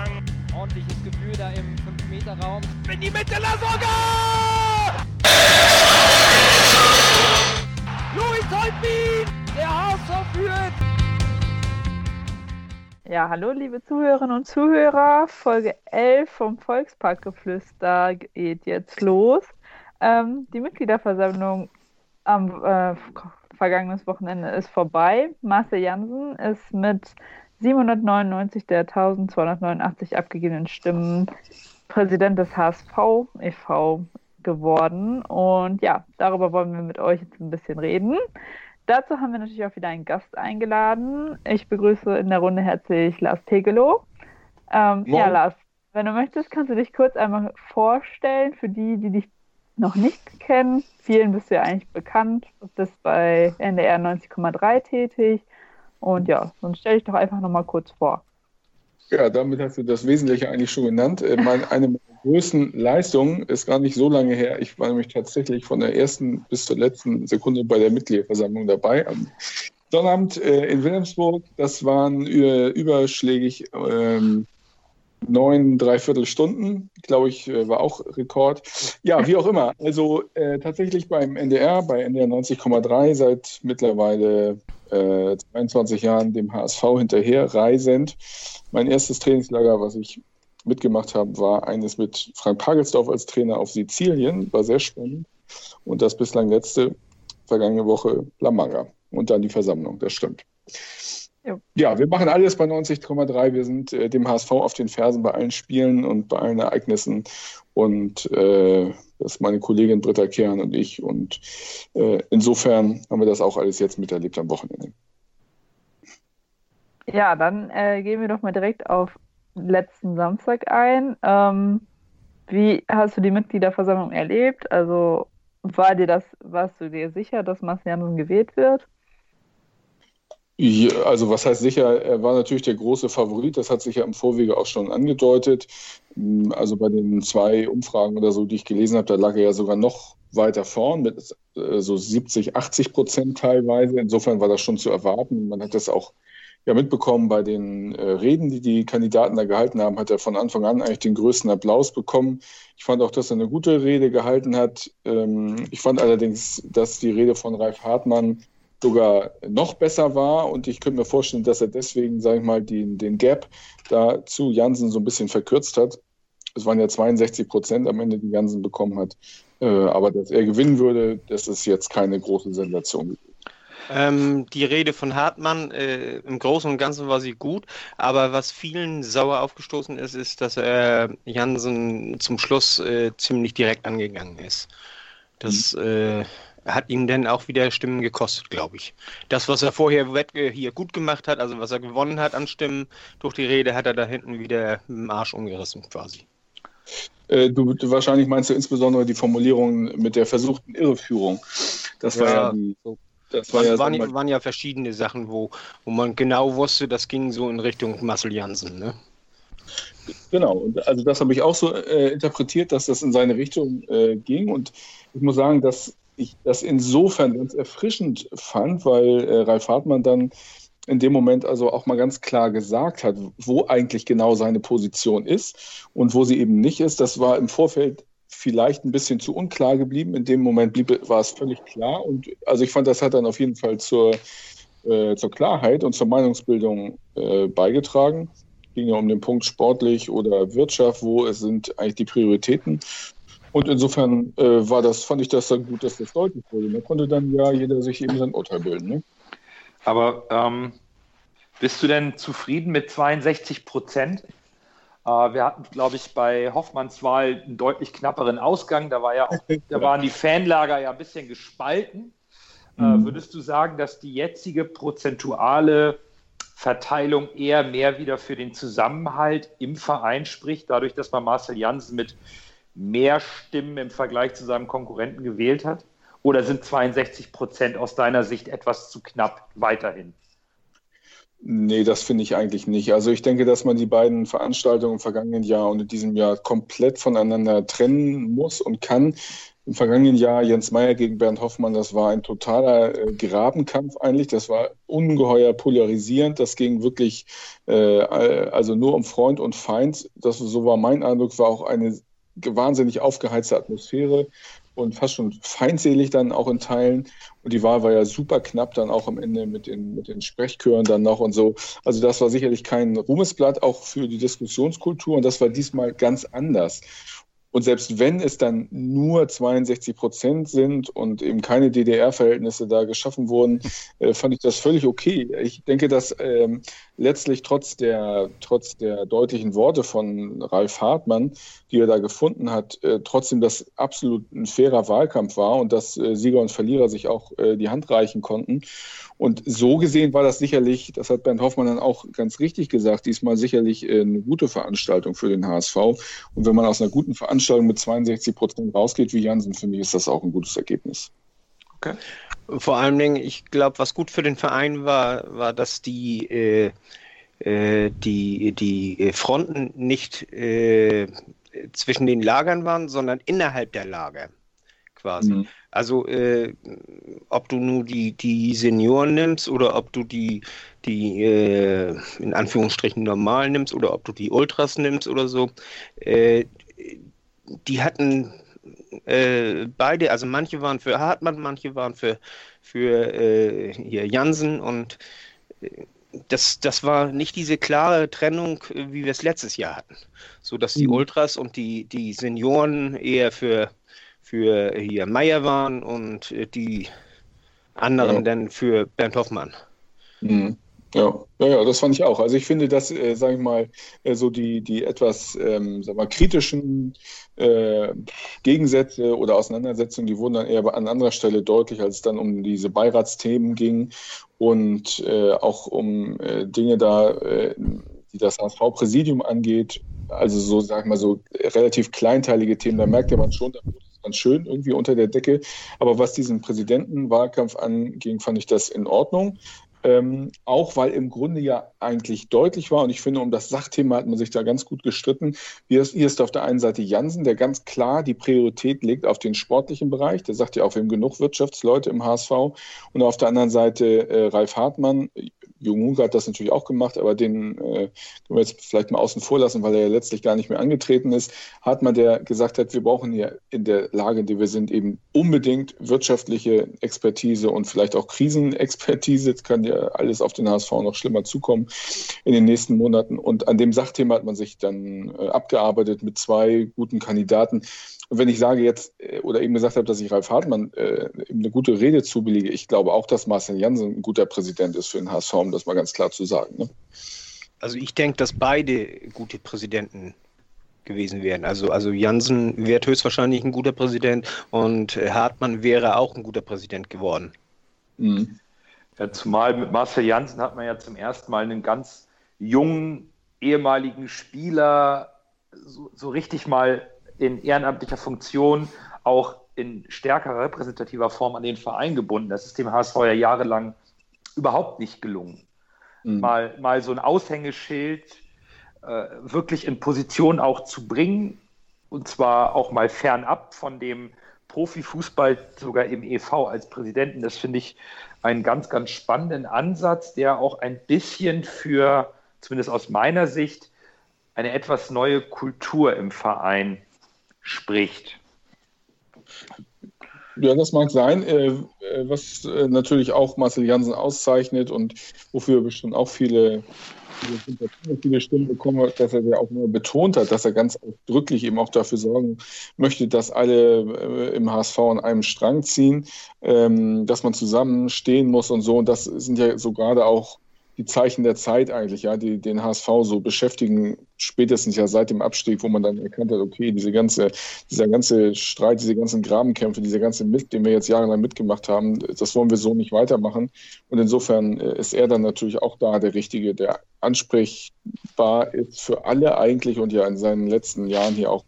Durchgang. Ordentliches Gefühl da im 5-Meter-Raum. In die Mitte, Lasogga! Luis Holtbein! Der HSV führt! Ja, hallo liebe Zuhörerinnen und Zuhörer. Folge 11 vom Volksparkgeflüster geht jetzt los. Ähm, die Mitgliederversammlung am äh, vergangenen Wochenende ist vorbei. Marcel Jansen ist mit 799 der 1289 abgegebenen Stimmen Präsident des HSV e.V. geworden. Und ja, darüber wollen wir mit euch jetzt ein bisschen reden. Dazu haben wir natürlich auch wieder einen Gast eingeladen. Ich begrüße in der Runde herzlich Lars Tegelow. Ähm, ja, Lars, wenn du möchtest, kannst du dich kurz einmal vorstellen für die, die dich noch nicht kennen. Vielen bist du ja eigentlich bekannt. Du bist bei NDR 90,3 tätig und ja, sonst stell dich doch einfach nochmal kurz vor. Ja, damit hast du das Wesentliche eigentlich schon genannt. Äh, eine meiner größten Leistungen ist gar nicht so lange her. Ich war nämlich tatsächlich von der ersten bis zur letzten Sekunde bei der Mitgliederversammlung dabei. Am Sonnabend äh, in Wilhelmsburg. Das waren überschlägig ähm, neun, dreiviertel Stunden, glaube ich, äh, war auch Rekord. Ja, wie auch immer. Also äh, tatsächlich beim NDR, bei NDR 90,3 seit mittlerweile äh, 22 Jahren dem HSV hinterher reisend. Mein erstes Trainingslager, was ich mitgemacht habe, war eines mit Frank Pagelsdorf als Trainer auf Sizilien. War sehr spannend. Und das bislang letzte, vergangene Woche, La Manga. Und dann die Versammlung, das stimmt. Ja. ja, wir machen alles bei 90,3. Wir sind äh, dem HSV auf den Fersen bei allen Spielen und bei allen Ereignissen. Und äh, das ist meine Kollegin Britta Kern und ich. Und äh, insofern haben wir das auch alles jetzt miterlebt am Wochenende. Ja, dann äh, gehen wir doch mal direkt auf letzten Samstag ein. Ähm, wie hast du die Mitgliederversammlung erlebt? Also war dir das, warst du dir sicher, dass Marcel Janssen gewählt wird? Ja, also was heißt sicher, er war natürlich der große Favorit, das hat sich ja im Vorwege auch schon angedeutet. Hm, also bei den zwei Umfragen oder so, die ich gelesen habe, da lag er ja sogar noch weiter vorn mit äh, so 70, 80 Prozent teilweise. Insofern war das schon zu erwarten. Man hat das auch ja mitbekommen bei den äh, Reden, die die Kandidaten da gehalten haben, hat er von Anfang an eigentlich den größten Applaus bekommen. Ich fand auch, dass er eine gute Rede gehalten hat. Ähm, ich fand allerdings, dass die Rede von Ralf Hartmann sogar noch besser war. Und ich könnte mir vorstellen, dass er deswegen, sage ich mal, den, den Gap da zu Jansen so ein bisschen verkürzt hat. Es waren ja 62 Prozent am Ende, die Jansen bekommen hat. Äh, aber dass er gewinnen würde, das ist jetzt keine große Sensation. Ähm, die Rede von Hartmann, äh, im Großen und Ganzen war sie gut, aber was vielen sauer aufgestoßen ist, ist, dass er Jansen zum Schluss äh, ziemlich direkt angegangen ist. Das mhm. Hat ihm dann auch wieder Stimmen gekostet, glaube ich. Das, was er vorher hier gut gemacht hat, also was er gewonnen hat an Stimmen durch die Rede, hat er da hinten wieder im Arsch umgerissen quasi. Äh, du, wahrscheinlich meinst du insbesondere die Formulierung mit der versuchten Irreführung. Das war ja, die. Das war ja, waren, ja, waren, ja verschiedene Sachen, wo, wo man genau wusste, das ging so in Richtung Marcel Jansen. Ne? Genau, also das habe ich auch so äh, interpretiert, dass das in seine Richtung äh, ging. Und ich muss sagen, dass ich das insofern ganz erfrischend fand, weil äh, Ralf Hartmann dann in dem Moment also auch mal ganz klar gesagt hat, wo eigentlich genau seine Position ist und wo sie eben nicht ist. Das war im Vorfeld vielleicht ein bisschen zu unklar geblieben. In dem Moment blieb, war es völlig klar. Und also ich fand, das hat dann auf jeden Fall zur, äh, zur Klarheit und zur Meinungsbildung äh, beigetragen. Ging ja um den Punkt sportlich oder Wirtschaft, wo sind eigentlich die Prioritäten. Und insofern äh, war das, fand ich das dann gut, dass das deutlich wurde. Da konnte dann ja jeder sich eben sein Urteil bilden. Ne? Aber ähm, bist du denn zufrieden mit 62 Prozent? Äh, wir hatten, glaube ich, bei Hoffmanns Wahl einen deutlich knapperen Ausgang. Da, war ja auch, da waren die Fanlager ja ein bisschen gespalten. Äh, mhm. würdest du sagen, dass die jetzige prozentuale Verteilung eher mehr wieder für den Zusammenhalt im Verein spricht, dadurch, dass man Marcel Jansen mit mehr Stimmen im Vergleich zu seinem Konkurrenten gewählt hat? Oder sind 62 Prozent aus deiner Sicht etwas zu knapp weiterhin? Nee, das finde ich eigentlich nicht. Also ich denke, dass man die beiden Veranstaltungen im vergangenen Jahr und in diesem Jahr komplett voneinander trennen muss und kann. Im vergangenen Jahr Jens Meyer gegen Bernd Hoffmann, das war ein totaler äh, Grabenkampf eigentlich. Das war ungeheuer polarisierend. Das ging wirklich äh, also nur um Freund und Feind. Das so war mein Eindruck. War auch eine wahnsinnig aufgeheizte Atmosphäre und fast schon feindselig dann auch in Teilen. Und die Wahl war ja super knapp dann auch am Ende mit den, mit den Sprechchören dann noch und so. Also das war sicherlich kein Ruhmesblatt auch für die Diskussionskultur und das war diesmal ganz anders. Und selbst wenn es dann nur 62 Prozent sind und eben keine DDR-Verhältnisse da geschaffen wurden, äh, fand ich das völlig okay. Ich denke, dass ähm, letztlich trotz der, trotz der deutlichen Worte von Ralf Hartmann, die er da gefunden hat, äh, trotzdem das absolut ein fairer Wahlkampf war und dass äh, Sieger und Verlierer sich auch äh, die Hand reichen konnten. Und so gesehen war das sicherlich, das hat Bernd Hoffmann dann auch ganz richtig gesagt, diesmal sicherlich äh, eine gute Veranstaltung für den HSV. Und wenn man aus einer guten Veranstaltung mit 62 Prozent rausgeht wie Jansen, finde ich, ist das auch ein gutes Ergebnis. Okay. Vor allen Dingen, ich glaube, was gut für den Verein war, war, dass die, äh, äh die, die Fronten nicht äh, zwischen den Lagern waren, sondern innerhalb der Lager quasi. Mhm. Also äh, ob du nur die, die Senioren nimmst oder ob du die, die äh, in Anführungsstrichen normal nimmst oder ob du die Ultras nimmst oder so, äh, die hatten äh, beide, also manche waren für Hartmann, manche waren für, für äh, hier Jansen und äh, das, das war nicht diese klare Trennung, wie wir es letztes Jahr hatten. So dass die mhm. Ultras und die, die Senioren eher für für hier Meier waren und äh, die anderen ja. dann für Bernd Hoffmann. Mhm. Ja, ja, ja, das fand ich auch. Also ich finde, dass, äh, sage ich mal, äh, so die, die etwas, ähm, sag mal, kritischen äh, Gegensätze oder Auseinandersetzungen, die wurden dann eher an anderer Stelle deutlich, als es dann um diese Beiratsthemen ging und äh, auch um äh, Dinge da, äh, die das HSV-Präsidium angeht. Also so, sag ich mal, so relativ kleinteilige Themen, da merkt man schon, da wurde ganz schön irgendwie unter der Decke. Aber was diesen Präsidentenwahlkampf anging, fand ich das in Ordnung. Ähm, auch weil im Grunde ja eigentlich deutlich war, und ich finde, um das Sachthema hat man sich da ganz gut gestritten. Hier ist, hier ist auf der einen Seite Jansen, der ganz klar die Priorität legt auf den sportlichen Bereich. Der sagt ja auch, wir haben genug Wirtschaftsleute im HSV. Und auf der anderen Seite äh, Ralf Hartmann, Junge hat das natürlich auch gemacht, aber den äh, können wir jetzt vielleicht mal außen vor lassen, weil er ja letztlich gar nicht mehr angetreten ist. Hartmann, der gesagt hat, wir brauchen hier in der Lage, in der wir sind, eben unbedingt wirtschaftliche Expertise und vielleicht auch Krisenexpertise. Jetzt kann ja alles auf den HSV noch schlimmer zukommen in den nächsten Monaten. Und an dem Sachthema hat man sich dann äh, abgearbeitet mit zwei guten Kandidaten. Und wenn ich sage jetzt äh, oder eben gesagt habe, dass ich Ralf Hartmann äh, eine gute Rede zubillige, ich glaube auch, dass Marcel Janssen ein guter Präsident ist für den HSV, um das mal ganz klar zu sagen. Ne? Also ich denke, dass beide gute Präsidenten gewesen wären. Also, also Janssen wäre höchstwahrscheinlich ein guter Präsident und Hartmann wäre auch ein guter Präsident geworden. Mhm. Ja, zumal mit Marcel Janssen hat man ja zum ersten Mal einen ganz jungen ehemaligen Spieler so, so richtig mal in ehrenamtlicher Funktion auch in stärkerer repräsentativer Form an den Verein gebunden. Das ist dem HSV ja jahrelang überhaupt nicht gelungen. Mhm. Mal, mal so ein Aushängeschild äh, wirklich in Position auch zu bringen und zwar auch mal fernab von dem Profifußball, sogar im EV als Präsidenten. Das finde ich einen ganz, ganz spannenden Ansatz, der auch ein bisschen für, zumindest aus meiner Sicht, eine etwas neue Kultur im Verein spricht. Ja, das mag sein. Äh, äh, was äh, natürlich auch Marcel Jansen auszeichnet und wofür bestimmt auch viele, viele, viele Stimmen bekommen hat, dass er ja auch nur betont hat, dass er ganz ausdrücklich eben auch dafür sorgen möchte, dass alle im HSV an einem Strang ziehen, ähm, dass man zusammenstehen muss und so. Und das sind ja so gerade auch die Zeichen der Zeit eigentlich, ja, die den HSV so beschäftigen, spätestens ja seit dem Abstieg, wo man dann erkannt hat, okay, diese ganze, dieser ganze Streit, diese ganzen Grabenkämpfe, dieser ganze Mist, den wir jetzt jahrelang mitgemacht haben, das wollen wir so nicht weitermachen. Und insofern äh, ist er dann natürlich auch da der Richtige, der ansprechbar ist für alle eigentlich und ja in seinen letzten Jahren hier auch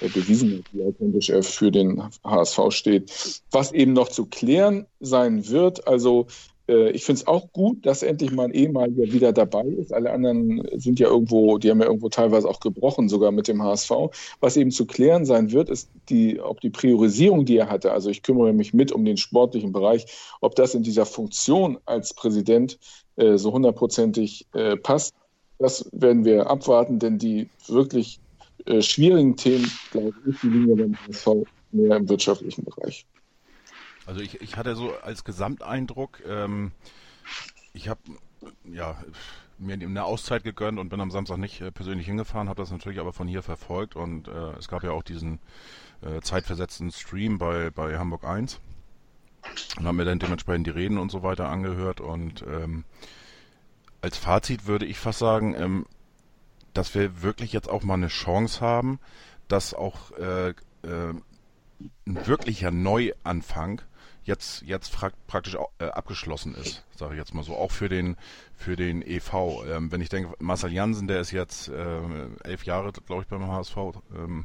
bewiesen hat, wie authentisch er für den HSV steht. Was eben noch zu klären sein wird, also äh, ich finde es auch gut, dass endlich mal ein ehemaliger wieder dabei ist. Alle anderen sind ja irgendwo, die haben ja irgendwo teilweise auch gebrochen, sogar mit dem HSV. Was eben zu klären sein wird, ist die, ob die Priorisierung, die er hatte, also ich kümmere mich mit um den sportlichen Bereich, ob das in dieser Funktion als Präsident äh, so hundertprozentig äh, passt. Das werden wir abwarten, denn die wirklich äh, schwierigen Themen, glaube ich, liegen ja beim HSV mehr im wirtschaftlichen Bereich. Also ich, ich hatte so als Gesamteindruck, ähm, ich habe ja mir eine Auszeit gegönnt und bin am Samstag nicht äh, persönlich hingefahren, habe das natürlich aber von hier verfolgt und äh, es gab ja auch diesen äh, zeitversetzten Stream bei, bei Hamburg 1 und habe mir dann dementsprechend die Reden und so weiter angehört und ähm, als Fazit würde ich fast sagen, ähm, dass wir wirklich jetzt auch mal eine Chance haben, dass auch äh, äh, ein wirklicher Neuanfang jetzt, jetzt praktisch äh, abgeschlossen ist, sage ich jetzt mal so, auch für den, für den EV. Ähm, wenn ich denke, Marcel Jansen, der ist jetzt äh, elf Jahre, glaube ich, beim HSV, ähm,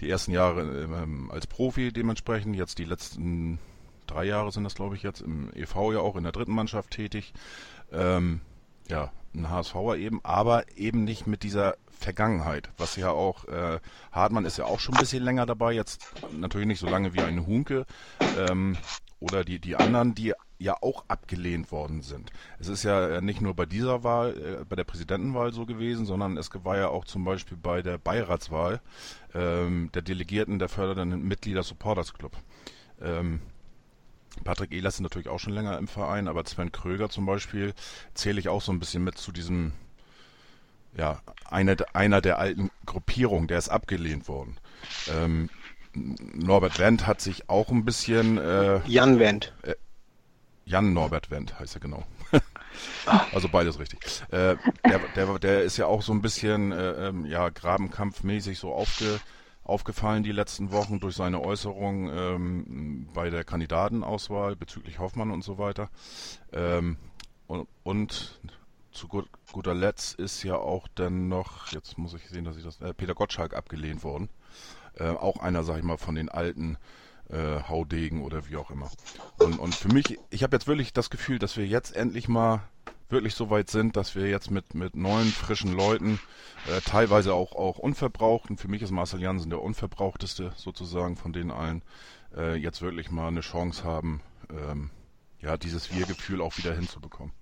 die ersten Jahre ähm, als Profi dementsprechend, jetzt die letzten drei Jahre sind das, glaube ich, jetzt im EV ja auch in der dritten Mannschaft tätig. Ähm, ja, ein HSVer eben, aber eben nicht mit dieser Vergangenheit, was ja auch, äh, Hartmann ist ja auch schon ein bisschen länger dabei, jetzt natürlich nicht so lange wie ein Hunke ähm, oder die, die anderen, die ja auch abgelehnt worden sind. Es ist ja äh, nicht nur bei dieser Wahl, äh, bei der Präsidentenwahl so gewesen, sondern es war ja auch zum Beispiel bei der Beiratswahl ähm, der Delegierten der fördernden Mitglieder Supporters Club. Ähm, Patrick Ehlers ist natürlich auch schon länger im Verein, aber Sven Kröger zum Beispiel zähle ich auch so ein bisschen mit zu diesem ja, eine, einer der alten Gruppierungen, der ist abgelehnt worden. Ähm, Norbert Wendt hat sich auch ein bisschen. Äh, Jan Wendt. Äh, Jan Norbert Wendt heißt er genau. also beides richtig. Äh, der, der, der ist ja auch so ein bisschen äh, ähm, ja, Grabenkampfmäßig so aufge, aufgefallen die letzten Wochen durch seine Äußerung ähm, bei der Kandidatenauswahl bezüglich Hoffmann und so weiter. Ähm, und, und zu gut, guter Letzt ist ja auch dann noch, jetzt muss ich sehen, dass ich das, äh, Peter Gottschalk abgelehnt worden. Äh, auch einer, sag ich mal, von den alten äh, Haudegen oder wie auch immer. Und, und für mich, ich habe jetzt wirklich das Gefühl, dass wir jetzt endlich mal wirklich so weit sind, dass wir jetzt mit, mit neuen, frischen Leuten, äh, teilweise auch, auch unverbrauchten, für mich ist Marcel Jansen der unverbrauchteste sozusagen von den allen, äh, jetzt wirklich mal eine Chance haben, ähm, ja, dieses Wir-Gefühl auch wieder hinzubekommen.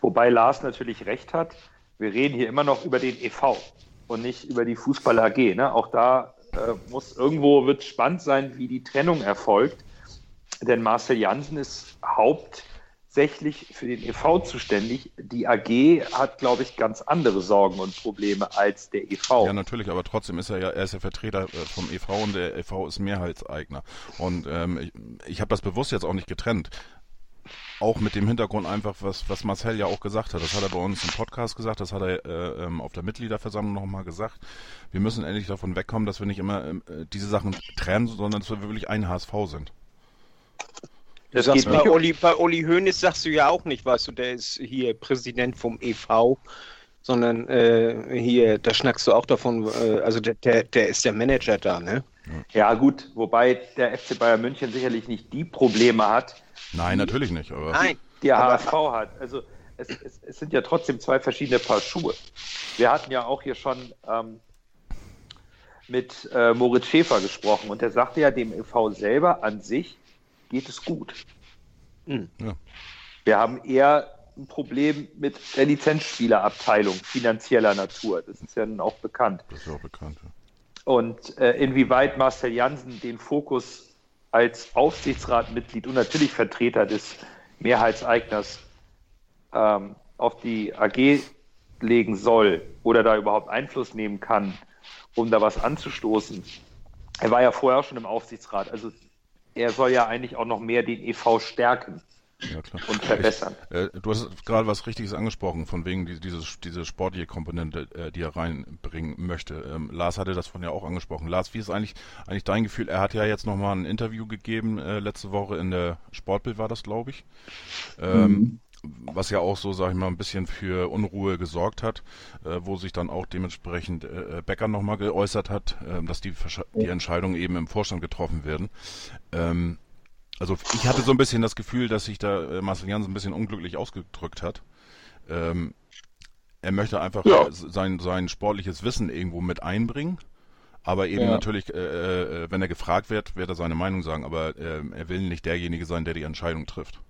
Wobei Lars natürlich recht hat, wir reden hier immer noch über den EV und nicht über die Fußball AG. Ne? Auch da äh, muss irgendwo wird spannend sein, wie die Trennung erfolgt. Denn Marcel Jansen ist hauptsächlich für den EV zuständig. Die AG hat, glaube ich, ganz andere Sorgen und Probleme als der EV. Ja, natürlich, aber trotzdem ist er ja, er ist ja Vertreter äh, vom EV und der EV ist Mehrheitseigner. Und ähm, ich, ich habe das bewusst jetzt auch nicht getrennt auch mit dem Hintergrund einfach, was, was Marcel ja auch gesagt hat. Das hat er bei uns im Podcast gesagt, das hat er äh, ähm, auf der Mitgliederversammlung nochmal gesagt. Wir müssen endlich davon wegkommen, dass wir nicht immer äh, diese Sachen trennen, sondern dass wir wirklich ein HSV sind. Das sagst bei Olli, bei Olli Hoeneß sagst du ja auch nicht, weißt du, der ist hier Präsident vom EV, sondern äh, hier, da schnackst du auch davon, äh, also der, der, der ist der Manager da, ne? Ja, gut, wobei der FC Bayern München sicherlich nicht die Probleme hat, Nein, natürlich nicht. Aber Nein, die HSV hat. Also es, es, es, sind ja trotzdem zwei verschiedene Paar Schuhe. Wir hatten ja auch hier schon ähm, mit äh, Moritz Schäfer gesprochen und der sagte ja, dem EV selber an sich geht es gut. Mhm. Ja. Wir haben eher ein Problem mit der Lizenzspielerabteilung finanzieller Natur. Das ist ja nun auch bekannt. Das ist ja auch bekannt. Ja. Und äh, inwieweit Marcel Janssen den Fokus als Aufsichtsratmitglied und natürlich Vertreter des Mehrheitseigners ähm, auf die AG legen soll oder da überhaupt Einfluss nehmen kann, um da was anzustoßen. Er war ja vorher schon im Aufsichtsrat, also er soll ja eigentlich auch noch mehr den EV stärken ja, und verbessern. Ich, äh, du hast gerade was Richtiges angesprochen, von wegen die, dieses, diese sportliche Komponente, äh, die er reinbringen möchte. Ähm, Lars hatte das von ja auch angesprochen. Lars, wie ist eigentlich, eigentlich dein Gefühl? Er hat ja jetzt nochmal ein Interview gegeben, äh, letzte Woche in der Sportbild war das, glaube ich. Ähm, mhm was ja auch so, sag ich mal, ein bisschen für Unruhe gesorgt hat, äh, wo sich dann auch dementsprechend äh, Becker nochmal geäußert hat, äh, dass die, die Entscheidungen eben im Vorstand getroffen werden. Ähm, Also ich hatte so ein bisschen das Gefühl, dass sich da äh, Marcel Janssen ein bisschen unglücklich ausgedrückt hat. Ähm, er möchte einfach Ja. sein, sein sportliches Wissen irgendwo mit einbringen. Aber eben Ja. natürlich, äh, äh, wenn er gefragt wird, wird er seine Meinung sagen. Aber ähm, er will nicht derjenige sein, der die Entscheidung trifft.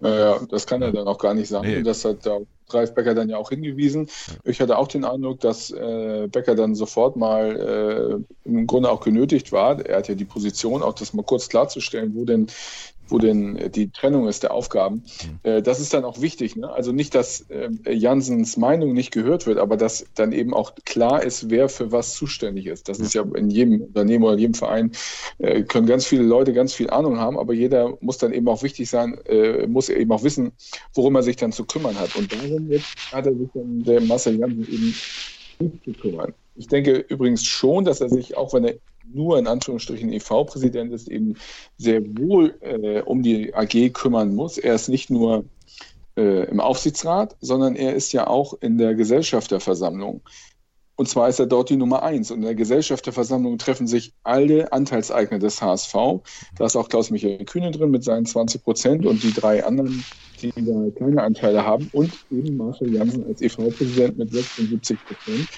Naja, das kann er dann auch gar nicht sagen. Nee. Das hat da Ralf Becker dann ja auch hingewiesen. Ich hatte auch den Eindruck, dass äh, Becker dann sofort mal äh, im Grunde auch genötigt war. Er hat ja die Position, auch das mal kurz klarzustellen, wo denn wo denn äh, die Trennung ist der Aufgaben. Äh, das ist dann auch wichtig. Ne? Also nicht, dass äh, Jansens Meinung nicht gehört wird, aber dass dann eben auch klar ist, wer für was zuständig ist. Das ist ja in jedem Unternehmen oder jedem Verein äh, können ganz viele Leute ganz viel Ahnung haben, aber jeder muss dann eben auch wichtig sein, muss eben auch wissen, worum er sich dann zu kümmern hat. Und darum jetzt hat er sich dann der Marcel Jansen eben nicht zu kümmern. Ich denke übrigens schon, dass er sich, auch wenn er nur in Anführungsstrichen EV-Präsident ist, eben sehr wohl äh, um die AG kümmern muss. Er ist nicht nur äh, im Aufsichtsrat, sondern er ist ja auch in der Gesellschafterversammlung. Und zwar ist er dort die Nummer eins. Und in der Gesellschafterversammlung treffen sich alle Anteilseigner des HSV. Da ist auch Klaus-Michael Kühne drin mit seinen 20 Prozent und die drei anderen, die da keine Anteile haben. Und eben Marshall Jansen als EV-Präsident mit 76 Prozent.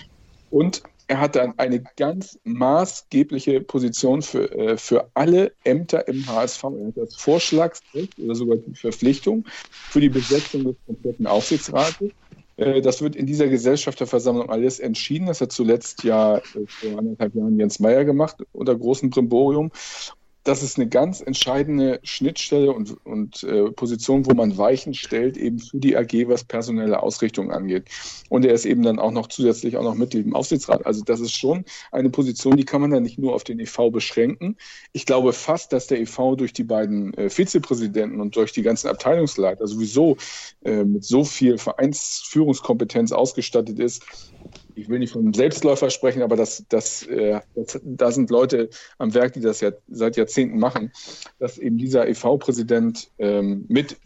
Und er hat dann eine ganz maßgebliche Position für, äh, für alle Ämter im HSV. Er hat das Vorschlagsrecht oder sogar die Verpflichtung für die Besetzung des kompletten Aufsichtsrates. Äh, Das wird in dieser Gesellschafterversammlung alles entschieden. Das hat zuletzt ja äh, vor anderthalb Jahren Jens Meyer gemacht unter großem Brimborium. Das ist eine ganz entscheidende Schnittstelle und, und äh, Position, wo man Weichen stellt, eben für die AG, was personelle Ausrichtung angeht. Und er ist eben dann auch noch zusätzlich auch noch Mitglied im Aufsichtsrat. Also das ist schon eine Position, die kann man dann nicht nur auf den EV beschränken. Ich glaube fast, dass der EV durch die beiden äh, Vizepräsidenten und durch die ganzen Abteilungsleiter sowieso äh, mit so viel Vereinsführungskompetenz ausgestattet ist, ich will nicht von einem Selbstläufer sprechen, aber das, das, äh, das, da sind Leute am Werk, die das ja seit Jahrzehnten machen, dass eben dieser EV-Präsident ähm, mit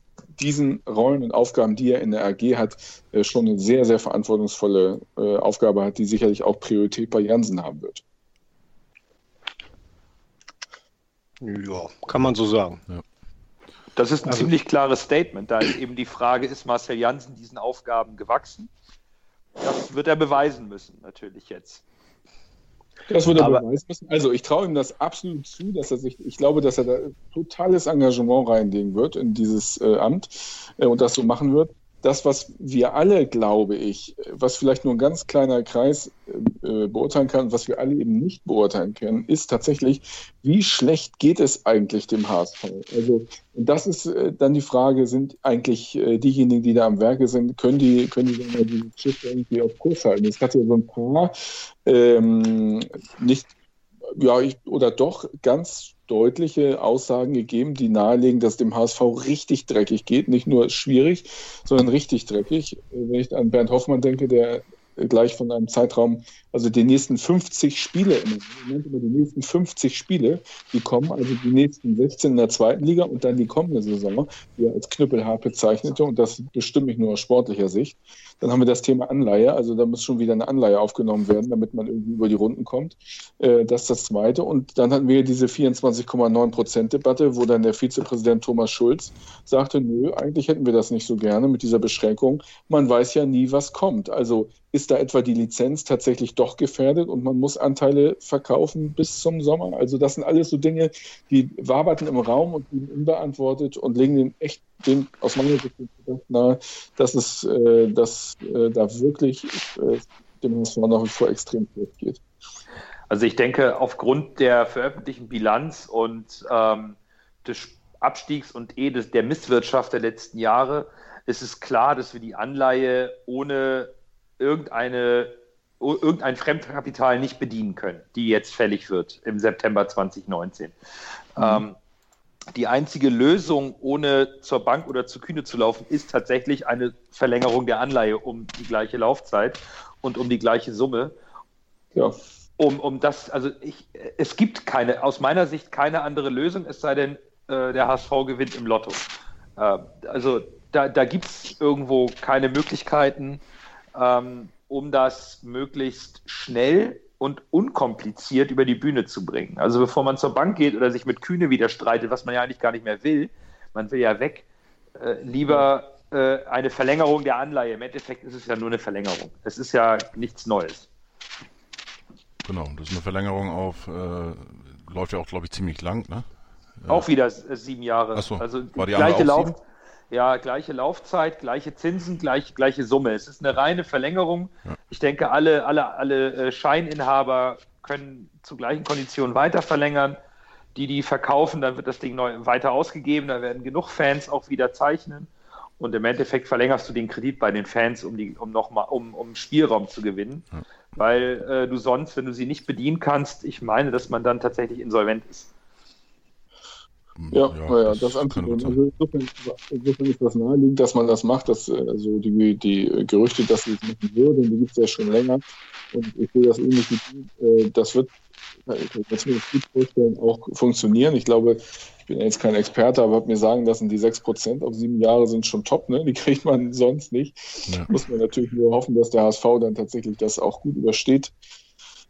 diesen Rollen und Aufgaben, die er in der AG hat, äh, schon eine sehr, sehr verantwortungsvolle äh, Aufgabe hat, die sicherlich auch Priorität bei Jansen haben wird. Ja, kann man so sagen. Das ist ein Also- ziemlich klares Statement. Da ist eben die Frage, ist Marcel Janssen diesen Aufgaben gewachsen? Das wird er beweisen müssen, natürlich jetzt. Das wird er Aber- beweisen müssen. Also ich traue ihm das absolut zu, dass er sich, ich glaube, dass er da totales Engagement reinlegen wird in dieses äh, Amt äh, und das so machen wird. Das, was wir alle, glaube ich, äh, was vielleicht nur ein ganz kleiner Kreis äh, beurteilen kann, was wir alle eben nicht beurteilen können, ist tatsächlich, wie schlecht geht es eigentlich dem HSV? Also das ist äh, dann die Frage, sind eigentlich äh, diejenigen, die da am Werke sind, können die, können die dann dieses Schiff irgendwie auf Kurs halten? Es hat ja so ein paar ähm, nicht, ja, ich, oder doch ganz deutliche Aussagen gegeben, die nahelegen, dass dem HSV richtig dreckig geht. Nicht nur schwierig, sondern richtig dreckig. Wenn ich an Bernd Hoffmann denke, der gleich von einem Zeitraum, also die nächsten 50 Spiele, immer die nächsten 50 Spiele, die kommen, also die nächsten 16 in der zweiten Liga und dann die kommende Saison, die er als knüppelhart bezeichnete und das bestimmt nicht nur aus sportlicher Sicht. Dann haben wir das Thema Anleihe, also da muss schon wieder eine Anleihe aufgenommen werden, damit man irgendwie über die Runden kommt. Äh, Das ist das Zweite. Und dann hatten wir diese 24,9 Prozent Debatte, wo dann der Vizepräsident Thomas Schulz sagte, nö, eigentlich hätten wir das nicht so gerne mit dieser Beschränkung. Man weiß ja nie, was kommt. Also ist da etwa die Lizenz tatsächlich doch gefährdet und man muss Anteile verkaufen bis zum Sommer? Also das sind alles so Dinge, die waberten im Raum und blieben unbeantwortet und legen den echt den aus meiner Sicht nahe, dass es äh, dass, äh, da wirklich äh, dem HSV nach wie vor extrem schlecht geht. Also ich denke, aufgrund der veröffentlichten Bilanz und ähm, des Abstiegs und eh des, der Misswirtschaft der letzten Jahre ist es klar, dass wir die Anleihe ohne irgendeine, irgendein Fremdkapital nicht bedienen können, die jetzt fällig wird im September 2019. Ähm, die einzige Lösung, ohne zur Bank oder zur Kühne zu laufen, ist tatsächlich eine Verlängerung der Anleihe um die gleiche Laufzeit und um die gleiche Summe Ja, um, um das, also ich, es gibt keine, aus meiner Sicht keine andere Lösung, es sei denn, äh, der HSV gewinnt im Lotto. Äh, also da, da gibt es irgendwo keine Möglichkeiten, ähm, um das möglichst schnell und unkompliziert über die Bühne zu bringen. Also bevor man zur Bank geht oder sich mit Kühne wieder streitet, was man ja eigentlich gar nicht mehr will, man will ja weg, äh, lieber äh, eine Verlängerung der Anleihe. Im Endeffekt ist es ja nur eine Verlängerung. Es ist ja nichts Neues. Genau, das ist eine Verlängerung auf, äh, läuft ja auch, glaube ich, ziemlich lang, ne? Auch wieder sieben Jahre. Achso, also war die gleiche Lauf, sieben? Ja, gleiche Laufzeit, gleiche Zinsen, gleich, gleiche Summe. Es ist eine reine Verlängerung. Ich denke, alle, alle, alle äh, Scheininhaber können zu gleichen Konditionen weiter verlängern. Die, die verkaufen, dann wird das Ding neu weiter ausgegeben. Da werden genug Fans auch wieder zeichnen. Und im Endeffekt verlängerst du den Kredit bei den Fans, um, die, um, noch mal, um, um Spielraum zu gewinnen. Weil äh, du sonst, wenn du sie nicht bedienen kannst, ich meine, dass man dann tatsächlich insolvent ist. Ja, ja, ja, das, könnte anzunehmen. Also insofern, insofern ist das naheliegend, dass man das macht. Dass, also die, die Gerüchte, dass sie es machen würden, die gibt es ja schon länger. Und ich sehe das ähnlich wie. Äh, Das wird, äh, das mir gut vorstellen, auch funktionieren. Ich glaube, ich bin jetzt kein Experte, aber habe mir sagen lassen, die 6% auf sieben Jahre sind schon top. Ne? Die kriegt man sonst nicht. Ja. Muss man natürlich nur hoffen, dass der HSV dann tatsächlich das auch gut übersteht.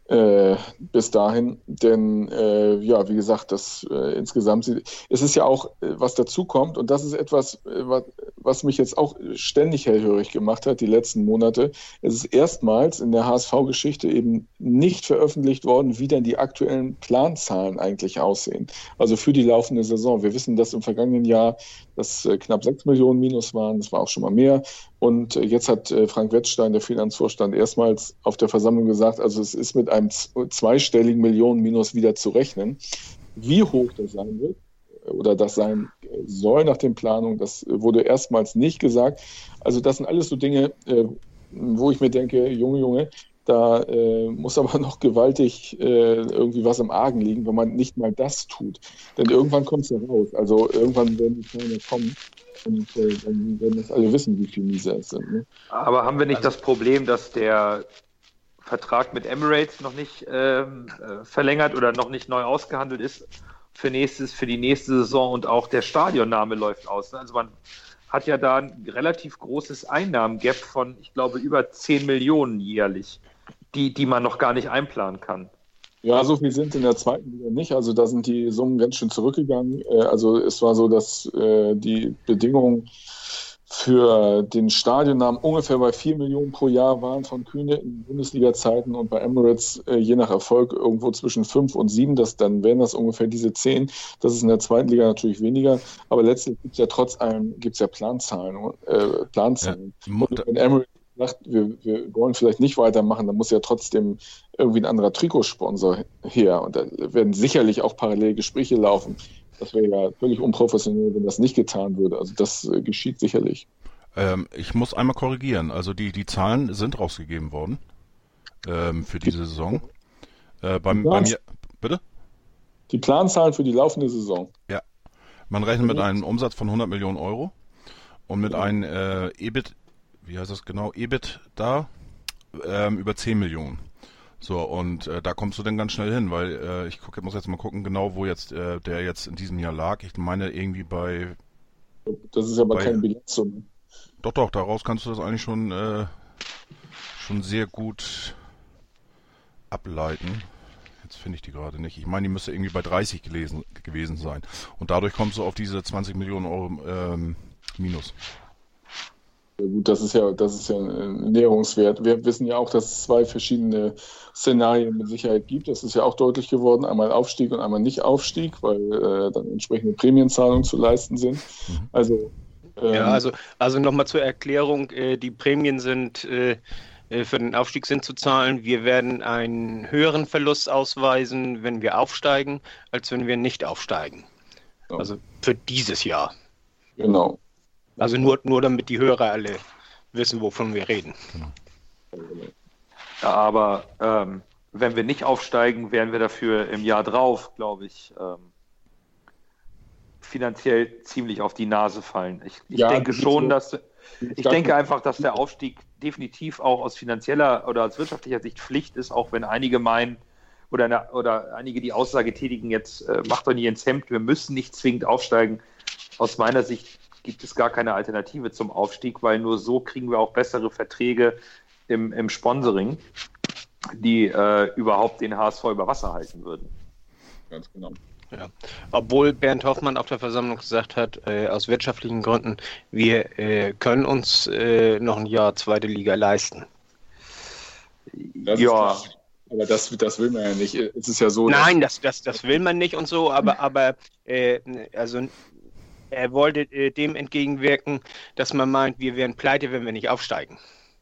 Äh, bis dahin, denn äh, ja, wie gesagt, das äh, insgesamt, es ist ja auch, äh, was dazu kommt, und das ist etwas, äh, was, was mich jetzt auch ständig hellhörig gemacht hat, die letzten Monate. Es ist erstmals in der HSV-Geschichte eben nicht veröffentlicht worden, wie denn die aktuellen Planzahlen eigentlich aussehen. Also für die laufende Saison. Wir wissen, dass im vergangenen Jahr das äh, knapp 6 Millionen Minus waren, das war auch schon mal mehr. Und äh, jetzt hat äh, Frank Wettstein, der Finanzvorstand, erstmals auf der Versammlung gesagt, also es ist mit einem zweistelligen Millionen Minus wieder zu rechnen. Wie hoch das sein wird oder das sein soll nach den Planungen, das wurde erstmals nicht gesagt. Also das sind alles so Dinge, wo ich mir denke, Junge, Junge, da äh, muss aber noch gewaltig äh, irgendwie was im Argen liegen, wenn man nicht mal das tut. Denn irgendwann kommt es ja raus. Also irgendwann werden die Zahlen kommen und äh, dann werden das alle wissen, wie viel mieser es sind. Ne? Aber haben wir nicht das Problem, dass der Vertrag mit Emirates noch nicht ähm, äh, verlängert oder noch nicht neu ausgehandelt ist für, nächstes, für die nächste Saison und auch der Stadionname läuft aus? ne? Also man hat ja da ein relativ großes Einnahmengap von, ich glaube, über 10 Millionen jährlich, die, die man noch gar nicht einplanen kann. Ja, so viel sind in der zweiten Liga nicht. Also da sind die Summen ganz schön zurückgegangen. Äh, Also es war so, dass äh, die Bedingungen für den Stadionnamen ungefähr bei 4 Millionen pro Jahr waren von Kühne in Bundesliga-Zeiten und bei Emirates äh, je nach Erfolg irgendwo zwischen 5 und 7. Das, dann wären das ungefähr diese 10. Das ist in der zweiten Liga natürlich weniger. Aber letztlich gibt es ja trotz allem gibt's ja Planzahlen. Äh, Planzahlen. Mo- Und wenn Emirates sagt, wir, wir wollen vielleicht nicht weitermachen, dann muss ja trotzdem irgendwie ein anderer Trikotsponsor her. Und da werden sicherlich auch parallel Gespräche laufen. Das wäre ja völlig unprofessionell, wenn das nicht getan würde. Also das äh, geschieht sicherlich. Ähm, ich muss einmal korrigieren. Also die, die Zahlen sind rausgegeben worden ähm, für diese Saison. Äh, beim, bei mir, bitte? Die Planzahlen für die laufende Saison. Man rechnet mit einem Umsatz von 100 Millionen Euro und mit einem äh, EBIT, wie heißt das genau, EBIT da ähm, über 10 Millionen. So, und äh, da kommst du dann ganz schnell hin, weil äh, ich guck, muss jetzt mal gucken, genau wo jetzt äh, der jetzt in diesem Jahr lag. Ich meine irgendwie bei, Das ist aber Bei- keine Bilanzsumme. doch, doch, daraus kannst du das eigentlich schon, äh, schon sehr gut ableiten. Jetzt finde ich die gerade nicht. Ich meine, die müsste irgendwie bei 30 gelesen, gewesen sein. Und dadurch kommst du auf diese 20 Millionen Euro ähm, Minus. Ja, Gut, das ist ja, das ist ja ein Näherungswert. Wir wissen ja auch, dass es zwei verschiedene Szenarien mit Sicherheit gibt. Das ist ja auch deutlich geworden. Einmal Aufstieg und einmal Nicht-Aufstieg, weil äh, dann entsprechende Prämienzahlungen zu leisten sind. Mhm. Also, ähm, Ja, also, also nochmal zur Erklärung, äh, die Prämien sind äh, äh, für den Aufstieg sind zu zahlen. Wir werden einen höheren Verlust ausweisen, wenn wir aufsteigen, als wenn wir nicht aufsteigen. Ja. Also für dieses Jahr. genau. Also nur, nur damit die Hörer alle wissen, wovon wir reden. Ja, aber ähm, wenn wir nicht aufsteigen, werden wir dafür im Jahr drauf, glaube ich, ähm, finanziell ziemlich auf die Nase fallen. Ich, ich Ja, denke schon, so. dass ich denke einfach, dass der Aufstieg definitiv auch aus finanzieller oder aus wirtschaftlicher Sicht Pflicht ist, auch wenn einige meinen oder, eine, oder einige die Aussage tätigen, jetzt äh, macht doch nie ins Hemd, wir müssen nicht zwingend aufsteigen. Aus meiner Sicht gibt es gar keine Alternative zum Aufstieg, weil nur so kriegen wir auch bessere Verträge im, im Sponsoring. die äh, überhaupt den HSV über Wasser halten würden. Ganz genau. Ja. Obwohl Bernd Hoffmann auf der Versammlung gesagt hat, äh, aus wirtschaftlichen Gründen, wir äh, können uns äh, noch ein Jahr zweite Liga leisten. Das ja. aber das, das will man ja nicht. Es ist ja so. Nein, das, das, das will man nicht und so, aber, aber äh, also er wollte äh, dem entgegenwirken, dass man meint, wir wären pleite, wenn wir nicht aufsteigen.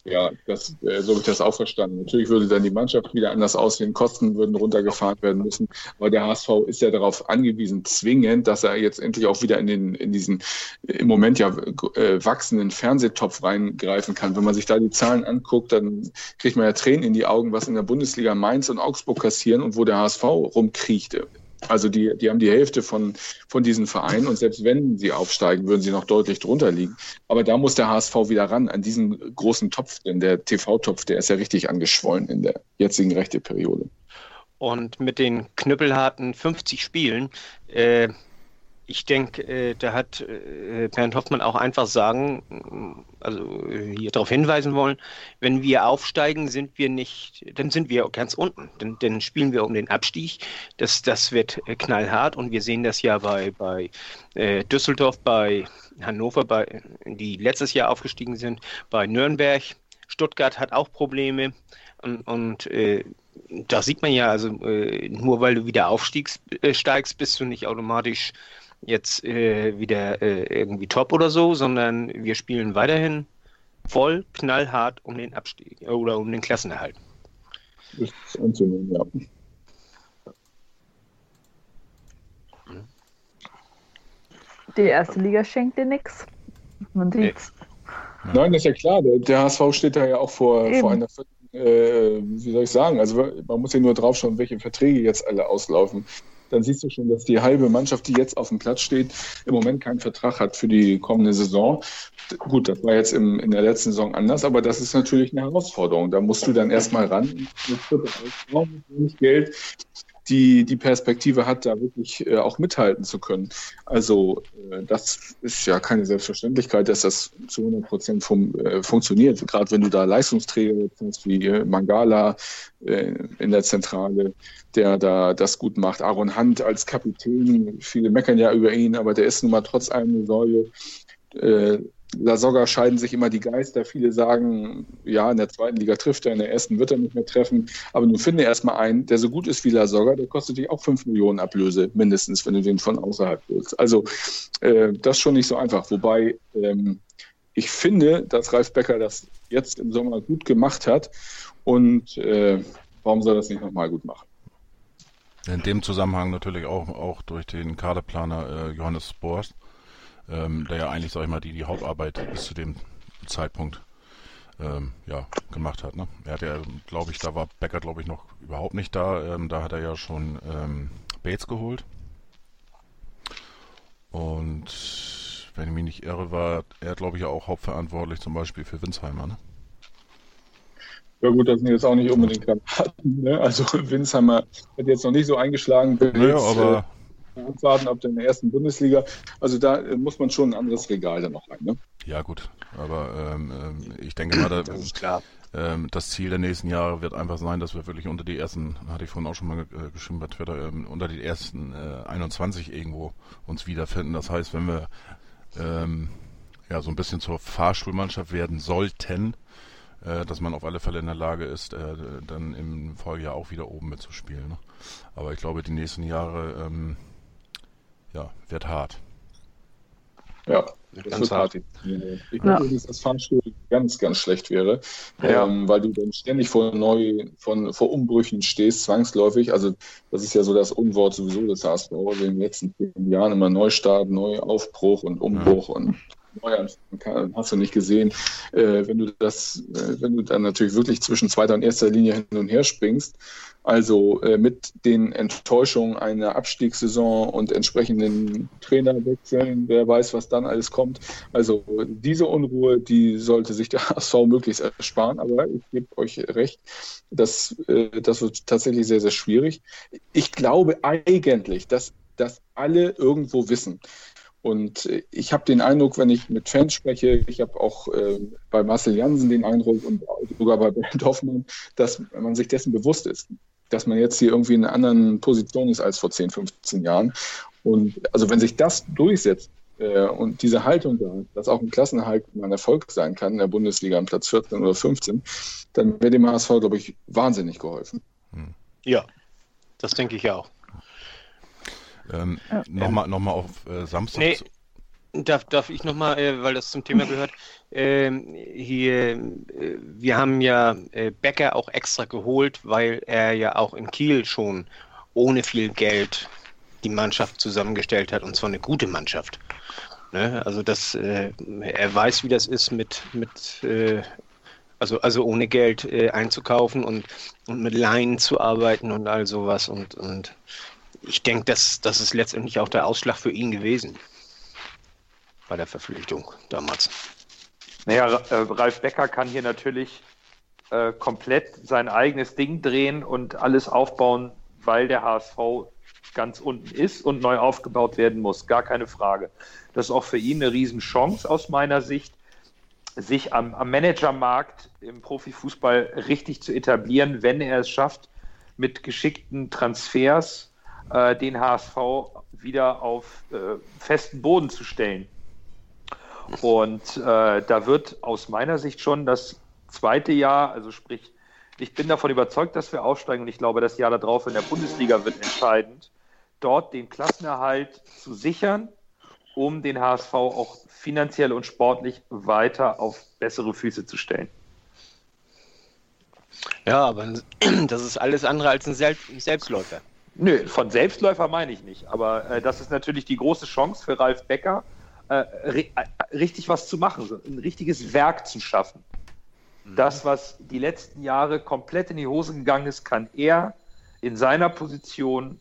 Ja, das, äh, so habe ich das auch verstanden. Natürlich würde dann die Mannschaft wieder anders aussehen, Kosten würden runtergefahren werden müssen. Aber der HSV ist ja darauf angewiesen, zwingend, dass er jetzt endlich auch wieder in, den, in diesen im Moment ja äh, wachsenden Fernsehtopf reingreifen kann. Wenn man sich da die Zahlen anguckt, dann kriegt man ja Tränen in die Augen, was in der Bundesliga Mainz und Augsburg kassieren und wo der HSV rumkriecht. Also die, die haben die Hälfte von, von diesen Vereinen und selbst wenn sie aufsteigen, würden sie noch deutlich drunter liegen. Aber da muss der HSV wieder ran an diesen großen Topf, denn der TV-Topf, der ist ja richtig angeschwollen in der jetzigen rechte Periode. Und mit den knüppelharten 50 Spielen äh, ich denke, äh, da hat äh, Bernd Hoffmann auch einfach sagen, also äh, hier darauf hinweisen wollen, wenn wir aufsteigen, sind wir nicht, dann sind wir ganz unten. Dann, dann spielen wir um den Abstieg. Das, das wird knallhart und wir sehen das ja bei, bei Düsseldorf, bei Hannover, bei, die letztes Jahr aufgestiegen sind, bei Nürnberg. Stuttgart hat auch Probleme und, und äh, da sieht man ja, also äh, nur weil du wieder aufsteigst, äh, steigst, bist du nicht automatisch jetzt äh, wieder äh, irgendwie top oder so, sondern wir spielen weiterhin voll knallhart um den Abstieg äh, oder um den Klassenerhalt. Das ist anzunehmen, ja. Die erste Liga schenkt dir nichts. Man sieht's. Nein, das ist ja klar. Der, der HSV steht da ja auch vor, vor einer, äh, wie soll ich sagen, also man muss ja nur drauf schauen, welche Verträge jetzt alle auslaufen dann siehst du schon, dass die halbe Mannschaft, die jetzt auf dem Platz steht, im Moment keinen Vertrag hat für die kommende Saison. Gut, das war jetzt im, in der letzten Saison anders, aber das ist natürlich eine Herausforderung. Da musst du dann erstmal ran, Geld, die die Perspektive hat, da wirklich äh, auch mithalten zu können. Also äh, das ist ja keine Selbstverständlichkeit, dass das zu 100 Prozent äh, funktioniert. Gerade wenn du da Leistungsträger hast wie äh, Mangala äh, in der Zentrale, der da das gut macht. Aaron Hunt als Kapitän, viele meckern ja über ihn, aber der ist nun mal trotz allem eine Säule. Äh, Lasogga scheiden sich immer die Geister. Viele sagen, ja, in der zweiten Liga trifft er, in der ersten wird er nicht mehr treffen. Aber nun finde erstmal einen, der so gut ist wie Lasogga, der kostet dich auch 5 Millionen Ablöse, mindestens, wenn du den von außerhalb willst. Also äh, das ist schon nicht so einfach. Wobei ähm, ich finde, dass Ralf Becker das jetzt im Sommer gut gemacht hat. Und äh, warum soll er das nicht nochmal gut machen? In dem Zusammenhang natürlich auch, auch durch den Kaderplaner äh, Johannes Borst ähm, der ja eigentlich, sag ich mal, die, die Hauptarbeit bis zu dem Zeitpunkt ähm, ja, gemacht hat. Ne? Er hat ja, glaube ich, da war Becker, glaube ich, noch überhaupt nicht da. Ähm, da hat er ja schon ähm, Bates geholt. Und wenn ich mich nicht irre, war er, glaube ich, ja auch hauptverantwortlich zum Beispiel für Winsheimer. Ne? Ja gut, das sind jetzt auch nicht unbedingt Granaten. Ne? Also Winsheimer hat jetzt noch nicht so eingeschlagen. Naja, aber abwarten, ob der in der ersten Bundesliga. Also da äh, muss man schon ein anderes Regal dann noch rein. Ne? Ja gut, aber ähm, ähm ich denke mal, da, das ist klar. Ähm, das Ziel der nächsten Jahre wird einfach sein, dass wir wirklich unter die ersten, hatte ich vorhin auch schon mal äh, geschrieben bei Twitter, ähm, unter die ersten äh, 21 irgendwo uns wiederfinden. Das heißt, wenn wir ähm, ja so ein bisschen zur Fahrschulmannschaft werden sollten, äh, dass man auf alle Fälle in der Lage ist, dann im Folgejahr auch wieder oben mitzuspielen. Ne? Aber ich glaube, die nächsten Jahre ähm, ja, wird hart. Ja, das ganz wird hart. hart. Ich glaube, ja. dass das Fahrstuhl ganz, ganz schlecht wäre, ja. ähm, weil du dann ständig vor neu, von, vor Umbrüchen stehst, zwangsläufig. Also das ist ja so das Unwort sowieso des HSV in den letzten zehn Jahren immer Neustart, Neuaufbruch und Umbruch ja. und Neuanfang hast du nicht gesehen. Äh, wenn du das, äh, wenn du dann natürlich wirklich zwischen zweiter und erster Linie hin und her springst, also äh, mit den Enttäuschungen einer Abstiegssaison und entsprechenden Trainerwechseln, wer weiß, was dann alles kommt. Also diese Unruhe, die sollte sich der HSV möglichst ersparen. Aber ich gebe euch recht, das, äh, das wird tatsächlich sehr, sehr schwierig. Ich glaube eigentlich, dass, dass alle irgendwo wissen, Und äh, ich habe den Eindruck, wenn ich mit Fans spreche, ich habe auch äh, bei Marcel Jansen den Eindruck und sogar bei Bernd Hoffmann, dass man sich dessen bewusst ist, dass man jetzt hier irgendwie in einer anderen Position ist als vor 10, 15 Jahren. Und also wenn sich das durchsetzt, äh, und diese Haltung da, dass auch ein Klassenhalt ein Erfolg sein kann in der Bundesliga am Platz 14 oder 15, dann wäre dem HSV, glaube ich, wahnsinnig geholfen. Hm. Ja, das denke ich auch. Ähm, ja. Nochmal noch mal auf äh, Samstag. Nee, darf, darf ich nochmal, äh, weil das zum Thema gehört, ähm, hier, äh, wir haben ja äh, Becker auch extra geholt, weil er ja auch in Kiel schon ohne viel Geld die Mannschaft zusammengestellt hat und zwar eine gute Mannschaft. Ne? Also das, äh, er weiß, wie das ist mit, mit äh, also, also ohne Geld äh, einzukaufen und, und mit Laien zu arbeiten und all sowas. Und, und ich denke, das, das ist letztendlich auch der Ausschlag für ihn gewesen bei der Verpflichtung damals. Naja, äh, Ralf Becker kann hier natürlich äh, komplett sein eigenes Ding drehen und alles aufbauen, weil der HSV ganz unten ist und neu aufgebaut werden muss. Gar keine Frage. Das ist auch für ihn eine Riesenchance aus meiner Sicht, sich am, am Managermarkt im Profifußball richtig zu etablieren, wenn er es schafft, mit geschickten Transfers äh, den HSV wieder auf äh, festen Boden zu stellen. Und äh, da wird aus meiner Sicht schon das zweite Jahr, also sprich, ich bin davon überzeugt, dass wir aufsteigen und ich glaube, das Jahr darauf in der Bundesliga wird entscheidend, dort den Klassenerhalt zu sichern um den HSV auch finanziell und sportlich weiter auf bessere Füße zu stellen. Ja, aber das ist alles andere als ein Selbstläufer. Nö, von Selbstläufer meine ich nicht. Aber äh, das ist natürlich die große Chance für Ralf Becker, richtig was zu machen, so ein richtiges Werk zu schaffen. Mhm. Das, was die letzten Jahre komplett in die Hose gegangen ist, kann er in seiner Position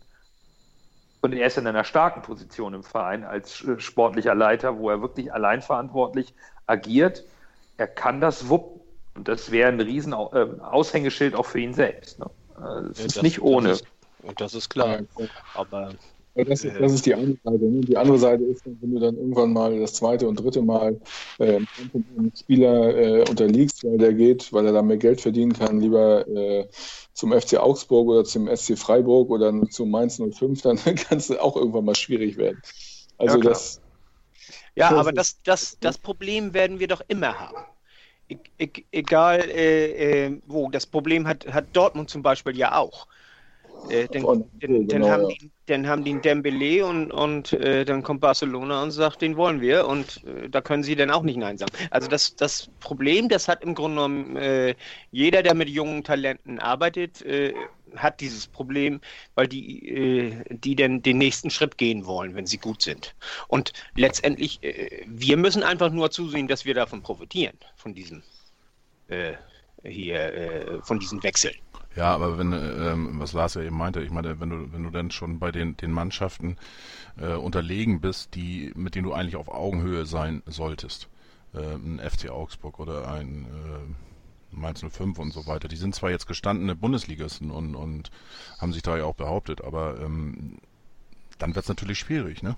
und er ist in einer starken Position im Verein als sportlicher Leiter, wo er wirklich allein verantwortlich agiert. Er kann das wuppen. Und das wäre ein riesen Aushängeschild auch für ihn selbst. Ne? Das ja, ist das, nicht ohne. Das ist, das ist klar. Aber das ist, das ist die eine Seite. Ne? Die andere Seite ist, wenn du dann irgendwann mal das zweite und dritte Mal äh, einem Spieler äh, unterliegst, weil der geht, weil er da mehr Geld verdienen kann, lieber äh, zum FC Augsburg oder zum SC Freiburg oder zum Mainz 05, dann kann es auch irgendwann mal schwierig werden. Also ja, das. Ja, aber das, das, das Problem werden wir doch immer haben. E egal äh, äh, wo. Das Problem hat, hat Dortmund zum Beispiel ja auch. Äh, dann, dann, genau, haben ja. die, dann haben die einen Dembele und, und äh, dann kommt Barcelona und sagt, den wollen wir und äh, da können sie dann auch nicht Nein sagen. Also das, das Problem, das hat im Grunde genommen äh, jeder, der mit jungen Talenten arbeitet, äh, hat dieses Problem, weil die, äh, die dann den nächsten Schritt gehen wollen, wenn sie gut sind. Und letztendlich, wir müssen einfach nur zusehen, dass wir davon profitieren, von diesem hier, von diesen Wechseln. Ja, aber wenn, ähm, was Lars ja eben meinte, ich meine, wenn du, wenn du dann schon bei den, den Mannschaften äh, unterlegen bist, die, mit denen du eigentlich auf Augenhöhe sein solltest, äh, ein FC Augsburg oder ein äh, Mainz 05 und so weiter, die sind zwar jetzt gestandene Bundesligisten und, und haben sich da ja auch behauptet, aber ähm, dann wird es natürlich schwierig, ne?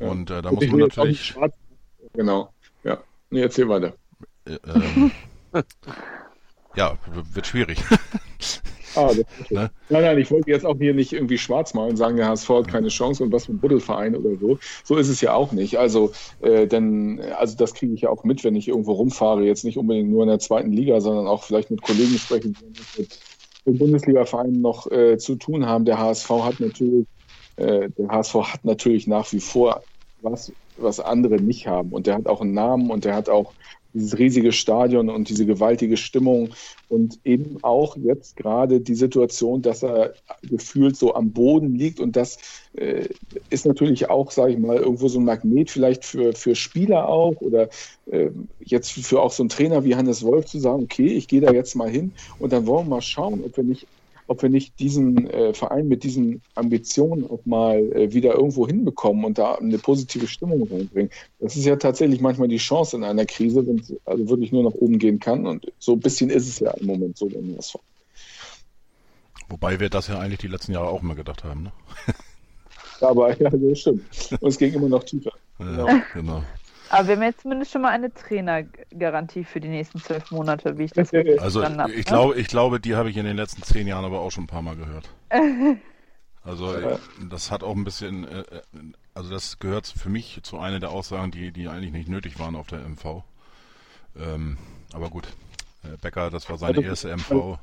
Ja. Und äh, da und muss man natürlich. Genau, ja. Nee, erzähl weiter. Äh, ähm, ja, wird schwierig. Ah, ne? Nein, nein, ich wollte jetzt auch hier nicht irgendwie schwarz malen und sagen, der HSV hat keine Chance und was für ein Buddelverein oder so. So ist es ja auch nicht. Also, äh, denn, also das kriege ich ja auch mit, wenn ich irgendwo rumfahre, jetzt nicht unbedingt nur in der zweiten Liga, sondern auch vielleicht mit Kollegen sprechen, die mit den Bundesliga-Vereinen noch äh, zu tun haben. Der HSV hat natürlich, äh, der HSV hat natürlich nach wie vor was, was andere nicht haben. Und der hat auch einen Namen und der hat auch dieses riesige Stadion und diese gewaltige Stimmung und eben auch jetzt gerade die Situation, dass er gefühlt so am Boden liegt und das äh, ist natürlich auch, sage ich mal, irgendwo so ein Magnet vielleicht für, für Spieler auch oder äh, jetzt für auch so einen Trainer wie Hannes Wolf zu sagen, okay, ich gehe da jetzt mal hin und dann wollen wir mal schauen, ob wir nicht ob wir nicht diesen äh, Verein mit diesen Ambitionen auch mal äh, wieder irgendwo hinbekommen und da eine positive Stimmung reinbringen. Das ist ja tatsächlich manchmal die Chance in einer Krise, wenn es also wirklich nur nach oben gehen kann. Und so ein bisschen ist es ja im Moment so beim Wobei wir das ja eigentlich die letzten Jahre auch immer gedacht haben. Ne? Aber ja, das stimmt. Und es ging immer noch tiefer. Ja, genau. Aber wir haben jetzt zumindest schon mal eine Trainergarantie für die nächsten zwölf Monate, wie ich das Also verstanden habe. ich ne? glaube, ich glaube, die habe ich in den letzten zehn Jahren aber auch schon ein paar Mal gehört. Also Ja. das hat auch ein bisschen, äh, äh, also das gehört für mich zu einer der Aussagen, die, die eigentlich nicht nötig waren auf der MV. Ähm, aber gut, äh, Becker, das war seine Also- erste MV.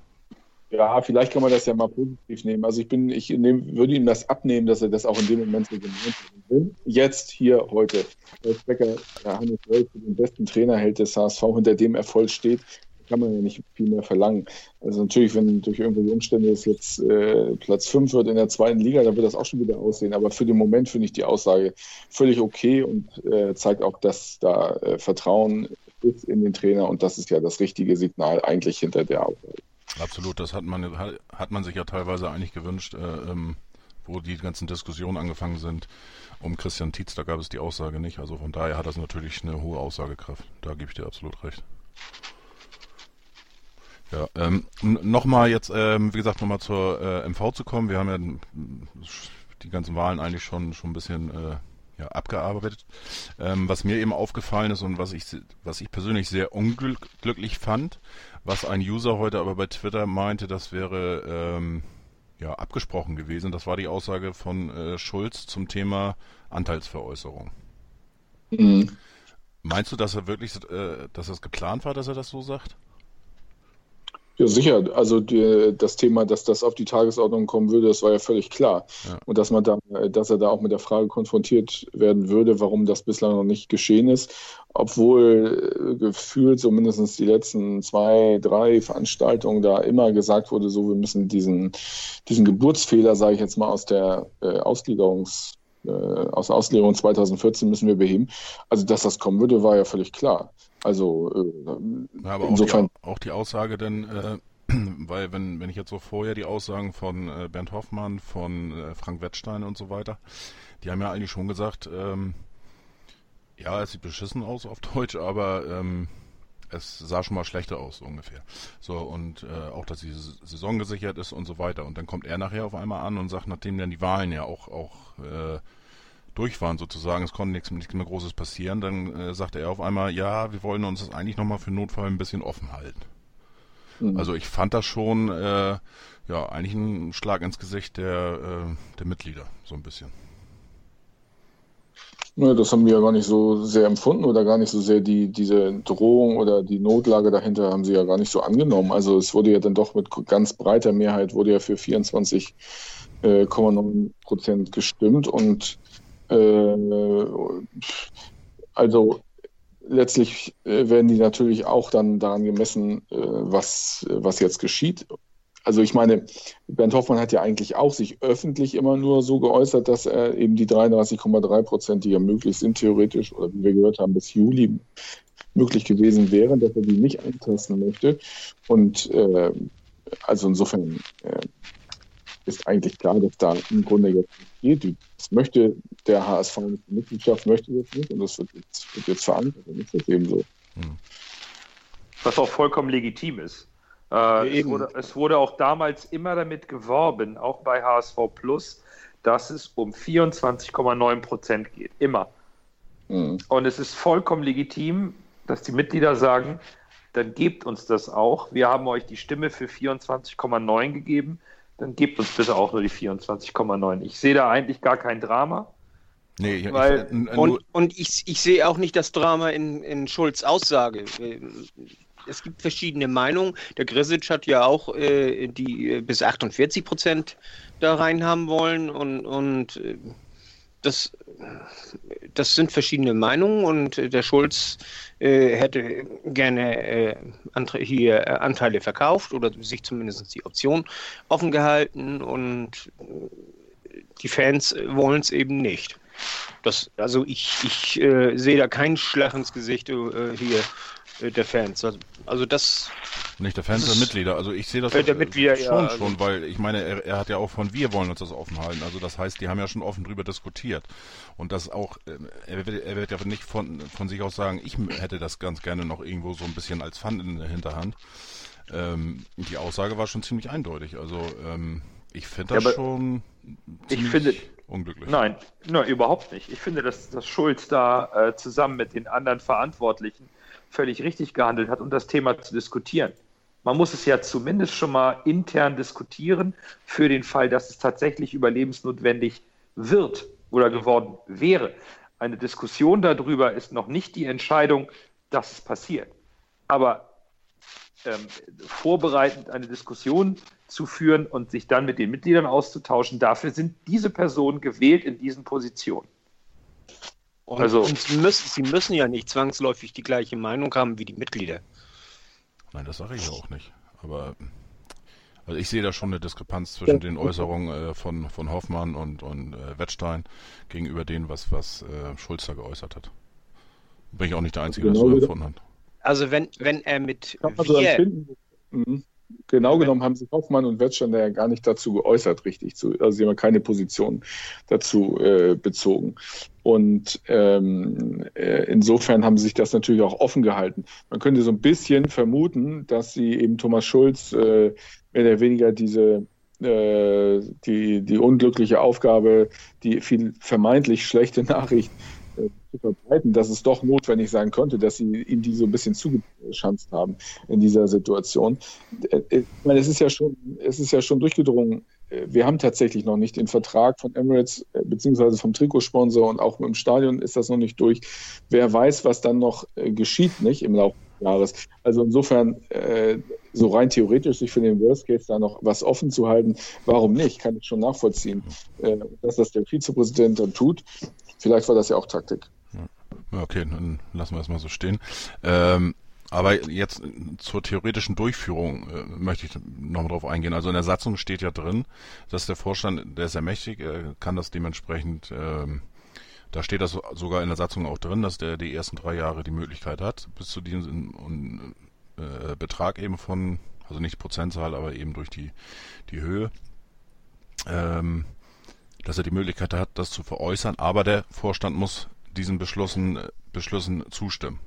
Ja, vielleicht kann man das ja mal positiv nehmen. Also ich bin, ich nehm, würde ihm das abnehmen, dass er das auch in dem Moment so haben will. Jetzt, hier, heute. Als Becker Hannes Wolf für den besten Trainer hält des HSV, hinter dem Erfolg steht, kann man ja nicht viel mehr verlangen. Also natürlich, wenn durch irgendwelche Umstände es jetzt äh, Platz 5 wird in der zweiten Liga, dann wird das auch schon wieder aussehen. Aber für den Moment finde ich die Aussage völlig okay und äh, zeigt auch, dass da äh, Vertrauen ist in den Trainer und das ist ja das richtige Signal eigentlich hinter der Aussage. Absolut, das hat man, hat man sich ja teilweise eigentlich gewünscht, äh, ähm, wo die ganzen Diskussionen angefangen sind. Um Christian Tietz, da gab es die Aussage nicht. Also von daher hat das natürlich eine hohe Aussagekraft. Da gebe ich dir absolut recht. Ja, ähm, nochmal jetzt, ähm, wie gesagt, nochmal zur äh, MV zu kommen. Wir haben ja die ganzen Wahlen eigentlich schon, schon ein bisschen äh, ja, abgearbeitet. Ähm, was mir eben aufgefallen ist und was ich, was ich persönlich sehr unglücklich fand, was ein User heute aber bei Twitter meinte, das wäre ähm, ja abgesprochen gewesen. Das war die Aussage von äh, Schulz zum Thema Anteilsveräußerung. Mhm. Meinst du, dass er wirklich, äh, dass es geplant war, dass er das so sagt? Ja, sicher. Also die, das Thema, dass das auf die Tagesordnung kommen würde, das war ja völlig klar. Ja. Und dass man da, dass er da auch mit der Frage konfrontiert werden würde, warum das bislang noch nicht geschehen ist, obwohl äh, gefühlt so mindestens die letzten zwei, drei Veranstaltungen da immer gesagt wurde, so wir müssen diesen, diesen Geburtsfehler, sage ich jetzt mal, aus der äh, Ausgliederungs äh, aus Auslegung 2014 müssen wir beheben. Also, dass das kommen würde, war ja völlig klar. Also äh, Ja, aber insofern. auch, die, auch die Aussage denn, äh, weil wenn, wenn ich jetzt so vorher die Aussagen von äh, Bernd Hoffmann, von äh, Frank Wettstein und so weiter, die haben ja eigentlich schon gesagt, ähm, ja, es sieht beschissen aus auf Deutsch, aber ähm, es sah schon mal schlechter aus, so ungefähr. So, und äh, auch, dass die Saison gesichert ist und so weiter. Und dann kommt er nachher auf einmal an und sagt, nachdem dann die Wahlen ja auch, auch äh, durch waren sozusagen, es konnte nichts, nichts mehr Großes passieren, dann äh, sagte er auf einmal, ja, wir wollen uns das eigentlich nochmal für Notfall ein bisschen offen halten. Mhm. Also ich fand das schon, äh, ja, eigentlich ein Schlag ins Gesicht der, äh, der Mitglieder, so ein bisschen. Ja, das haben wir ja gar nicht so sehr empfunden oder gar nicht so sehr die, diese Drohung oder die Notlage dahinter haben sie ja gar nicht so angenommen. Also es wurde ja dann doch mit ganz breiter Mehrheit wurde ja für 24,9 Prozent gestimmt und äh, also letztlich äh, werden die natürlich auch dann daran gemessen, äh, was, was jetzt geschieht. Also ich meine, Bernd Hoffmann hat ja eigentlich auch sich öffentlich immer nur so geäußert, dass er eben die 33,3 Prozent, die ja möglich sind, theoretisch, oder wie wir gehört haben, bis Juli möglich gewesen wären, dass er die nicht eintasten möchte. Und äh, also insofern äh, ist eigentlich klar, dass da im Grunde jetzt nicht geht. Das möchte der HSV nicht, die Mitgliedschaft möchte das nicht und das wird jetzt, wird jetzt verankert. Dann ist das eben so. Was auch vollkommen legitim ist. Äh, es, wurde, es wurde auch damals immer damit geworben, auch bei HSV Plus, dass es um 24,9 Prozent geht. Immer. Mhm. Und es ist vollkommen legitim, dass die Mitglieder sagen, dann gebt uns das auch. Wir haben euch die Stimme für 24,9 gegeben. Dann gebt uns bitte auch nur die 24,9. Ich sehe da eigentlich gar kein Drama. Nee, ich, Weil- ich, n- n- Und, und ich, ich sehe auch nicht das Drama in, in Schulz Aussage. Es gibt verschiedene Meinungen. Der Grisic hat ja auch äh, die äh, bis 48 Prozent da rein haben wollen und, und äh, das, das sind verschiedene Meinungen und äh, der Schulz äh, hätte gerne äh, hier Anteile verkauft oder sich zumindest die Option offen gehalten und die Fans wollen es eben nicht. Das, also ich, ich sehe da keinen Schlag ins Gesicht hier der Fans. Also, also das, Nicht der Fans, der Mitglieder. Also ich sehe das Äh, der äh, Mitglieder, schon, ja, also- schon, weil ich meine, er, er hat ja auch von wir wollen uns das offen halten. Also das heißt, die haben ja schon offen drüber diskutiert. Und das auch, äh, er wird, er wird ja nicht von, von sich aus sagen, ich hätte das ganz gerne noch irgendwo so ein bisschen als Pfand in der Hinterhand. Ähm, die Aussage war schon ziemlich eindeutig. Also ähm, ich finde das Ja, schon Ich finde, unglücklich. Nein, nein, überhaupt nicht. Ich finde, dass, dass Schulz da äh, zusammen mit den anderen Verantwortlichen völlig richtig gehandelt hat, um das Thema zu diskutieren. Man muss es ja zumindest schon mal intern diskutieren für den Fall, dass es tatsächlich überlebensnotwendig wird oder geworden wäre. Eine Diskussion darüber ist noch nicht die Entscheidung, dass es passiert. Aber ähm, vorbereitend eine Diskussion zu führen und sich dann mit den Mitgliedern auszutauschen, dafür sind diese Personen gewählt in diesen Positionen. Und, also, und sie, müssen, sie müssen ja nicht zwangsläufig die gleiche Meinung haben wie die Mitglieder. Nein, das sage ich ja auch nicht. Aber also ich sehe da schon eine Diskrepanz zwischen den Äußerungen äh, von, von Hoffmann und, und äh, Wettstein gegenüber dem, was, was äh, Schulz da geäußert hat. Bin ich auch nicht der Einzige, der genau, das so empfunden hat. Also wenn, wenn er mit also wir... Mhm. Genau genommen haben sich Hoffmann und Wettstein ja gar nicht dazu geäußert, richtig. Zu, also sie haben keine Position dazu äh, bezogen. Und ähm, äh, insofern haben sie sich das natürlich auch offen gehalten. Man könnte so ein bisschen vermuten, dass sie eben Thomas Schulz äh, mehr oder weniger diese äh, die, die unglückliche Aufgabe, die viel vermeintlich schlechte Nachricht zu verbreiten, dass es doch notwendig sein könnte, dass sie ihm die so ein bisschen zugeschanzt haben in dieser Situation. Äh, ich meine, es ist ja schon, es ist ja schon durchgedrungen. Wir haben tatsächlich noch nicht den Vertrag von Emirates beziehungsweise vom Trikotsponsor und auch im Stadion ist das noch nicht durch. Wer weiß, was dann noch geschieht, nicht im Laufe des Jahres. Also insofern, so rein theoretisch sich für den Worst Case da noch was offen zu halten, warum nicht? Kann ich schon nachvollziehen, dass das der Vizepräsident dann tut. Vielleicht war das ja auch Taktik. Okay, dann lassen wir es mal so stehen. Ähm, aber jetzt zur theoretischen Durchführung äh, möchte ich noch mal drauf eingehen. Also in der Satzung steht ja drin, dass der Vorstand, der ist ja mächtig, äh, kann das dementsprechend, äh, da steht das sogar in der Satzung auch drin, dass der die ersten drei Jahre die Möglichkeit hat, bis zu diesem äh, Betrag eben von, also nicht Prozentzahl, aber eben durch die, die Höhe, ähm, dass er die Möglichkeit hat, das zu veräußern, aber der Vorstand muss diesen Beschlüssen, Beschlüssen zustimmen.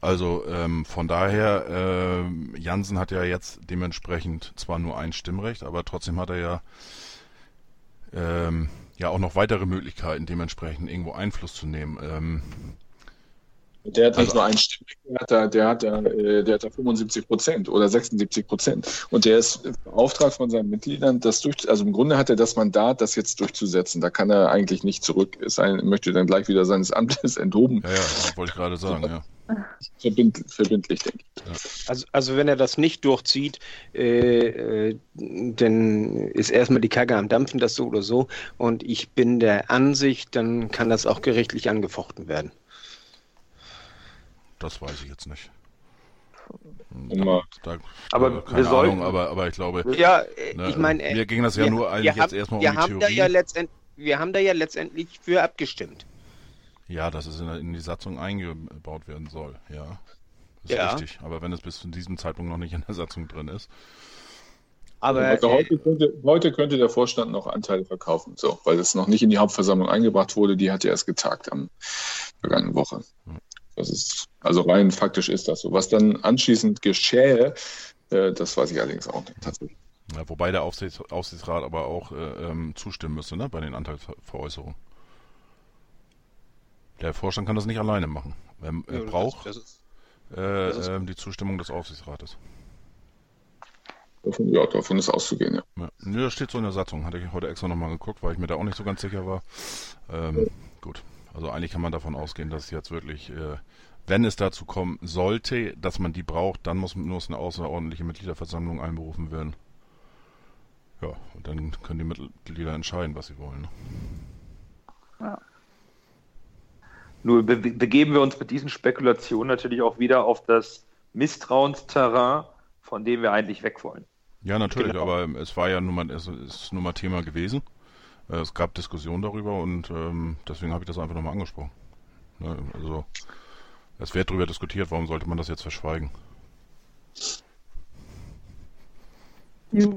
Also ähm, von daher, äh, Jansen hat ja jetzt dementsprechend zwar nur ein Stimmrecht, aber trotzdem hat er ja ähm, ja auch noch weitere Möglichkeiten, dementsprechend irgendwo Einfluss zu nehmen. Ähm, der hat nicht also, nur ein Stimmrecht, der hat da, der hat da, äh, der hat da 75 Prozent oder 76 Prozent. Und der ist beauftragt von seinen Mitgliedern, das durch, also im Grunde hat er das Mandat, das jetzt durchzusetzen. Da kann er eigentlich nicht zurück sein, möchte dann gleich wieder seines Amtes enthoben. Ja, ja, wollte ich gerade sagen, ja. Verbind, verbindlich, denke ich. Also, also wenn er das nicht durchzieht, äh, äh, dann ist erstmal die Kacke am Dampfen, das so oder so. Und ich bin der Ansicht, dann kann das auch gerichtlich angefochten werden. Das weiß ich jetzt nicht. Da, da, aber keine wir Ahnung, aber, aber ich glaube, ja, ne, ich meine, mir ging das ja wir, nur eigentlich jetzt haben, erstmal um die haben Theorie. Da ja wir haben da ja letztendlich für abgestimmt. Ja, dass es in, in die Satzung eingebaut werden soll, ja. Das ist ja. richtig. Aber wenn es bis zu diesem Zeitpunkt noch nicht in der Satzung drin ist. Aber also heute, könnte, heute, könnte, der Vorstand noch Anteile verkaufen, so, weil es noch nicht in die Hauptversammlung eingebracht wurde. Die hat ja erst getagt am vergangenen Woche. Hm. Das ist, also rein faktisch ist das so. Was dann anschließend geschähe, äh, das weiß ich allerdings auch nicht tatsächlich. Ja, wobei der Aufsichts Aufsichtsrat aber auch äh, ähm, zustimmen müsste, ne, bei den Anteilsveräußerungen. Der Vorstand kann das nicht alleine machen. Er, er ja, braucht das, ist, das äh, äh, die Zustimmung des Aufsichtsrates. Davon, ja, davon ist auszugehen, ja. ja. Nö, das steht so in der Satzung. Hatte ich heute extra nochmal geguckt, weil ich mir da auch nicht so ganz sicher war. Ähm, ja. Gut. Also eigentlich kann man davon ausgehen, dass jetzt wirklich, äh, wenn es dazu kommen sollte, dass man die braucht, dann muss, muss eine außerordentliche Mitgliederversammlung einberufen werden. Ja, und dann können die Mitglieder entscheiden, was sie wollen. Ne? Ja. Nur be begeben wir uns mit diesen Spekulationen natürlich auch wieder auf das Misstrauensterrain, von dem wir eigentlich weg wollen. Ja, natürlich, genau. aber es war ja nun mal, es ist nun mal Thema gewesen. Äh, es gab Diskussionen darüber und ähm, deswegen habe ich das einfach nochmal angesprochen. Ne, also es wird darüber diskutiert, warum sollte man das jetzt verschweigen? Ja.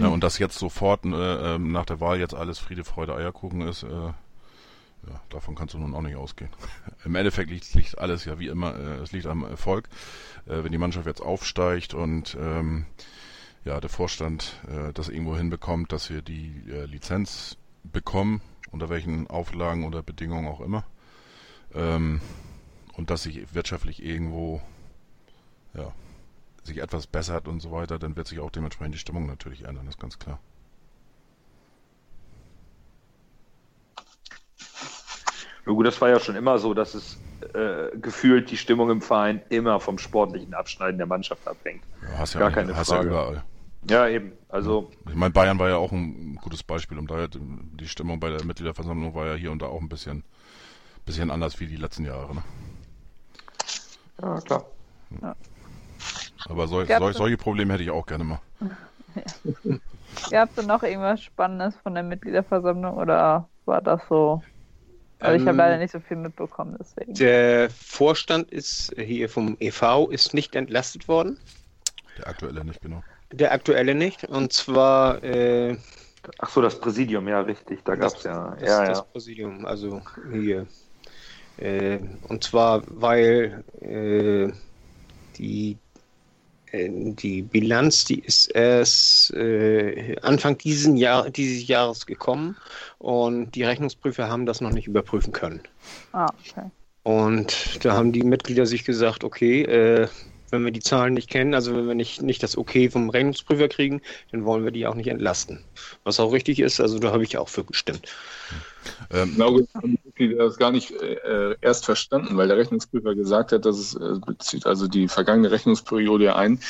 Ja, und dass jetzt sofort äh, nach der Wahl jetzt alles Friede, Freude, Eierkuchen ist, äh, ja, davon kannst du nun auch nicht ausgehen. Im Endeffekt liegt, liegt alles ja wie immer, äh, es liegt am Erfolg. Äh, wenn die Mannschaft jetzt aufsteigt und ähm, ja, der Vorstand äh, das irgendwo hinbekommt, dass wir die äh, Lizenz bekommen, unter welchen Auflagen oder Bedingungen auch immer. Ähm, und dass sich wirtschaftlich irgendwo ja, sich etwas bessert und so weiter, dann wird sich auch dementsprechend die Stimmung natürlich ändern, ist ganz klar. Ja, gut, das war ja schon immer so, dass es äh, gefühlt die Stimmung im Verein immer vom sportlichen Abschneiden der Mannschaft abhängt. Ja, hast ja, Gar keine hast Frage. ja überall. Ja, eben. Also, Ich meine, Bayern war ja auch ein gutes Beispiel, um daher die Stimmung bei der Mitgliederversammlung war ja hier und da auch ein bisschen, bisschen anders wie die letzten Jahre. Ne? ja, klar. Aber sol sol solche Probleme hätte ich auch gerne mal. Gab es denn noch irgendwas Spannendes von der Mitgliederversammlung oder war das so? Also ich habe Ähm, leider nicht so viel mitbekommen, deswegen. Der Vorstand ist hier vom EV ist nicht entlastet worden. Der aktuelle nicht, genau. Der aktuelle nicht. Und zwar äh, Ach so, das Präsidium, ja, richtig. Da gab es ja. das, ja, das ja. Präsidium, also hier. Äh, und zwar, weil äh, die, äh, die Bilanz, die ist erst äh, Anfang diesen Jahr, dieses Jahres gekommen und die Rechnungsprüfer haben das noch nicht überprüfen können. Ah, okay. Und da haben die Mitglieder sich gesagt, okay, äh, wenn wir die Zahlen nicht kennen, also wenn wir nicht, nicht das Okay vom Rechnungsprüfer kriegen, dann wollen wir die auch nicht entlasten. Was auch richtig ist, also da habe ich auch für gestimmt. Genau genommen haben die das gar nicht äh, erst verstanden, weil der Rechnungsprüfer gesagt hat, dass es äh, bezieht also die vergangene Rechnungsperiode ein,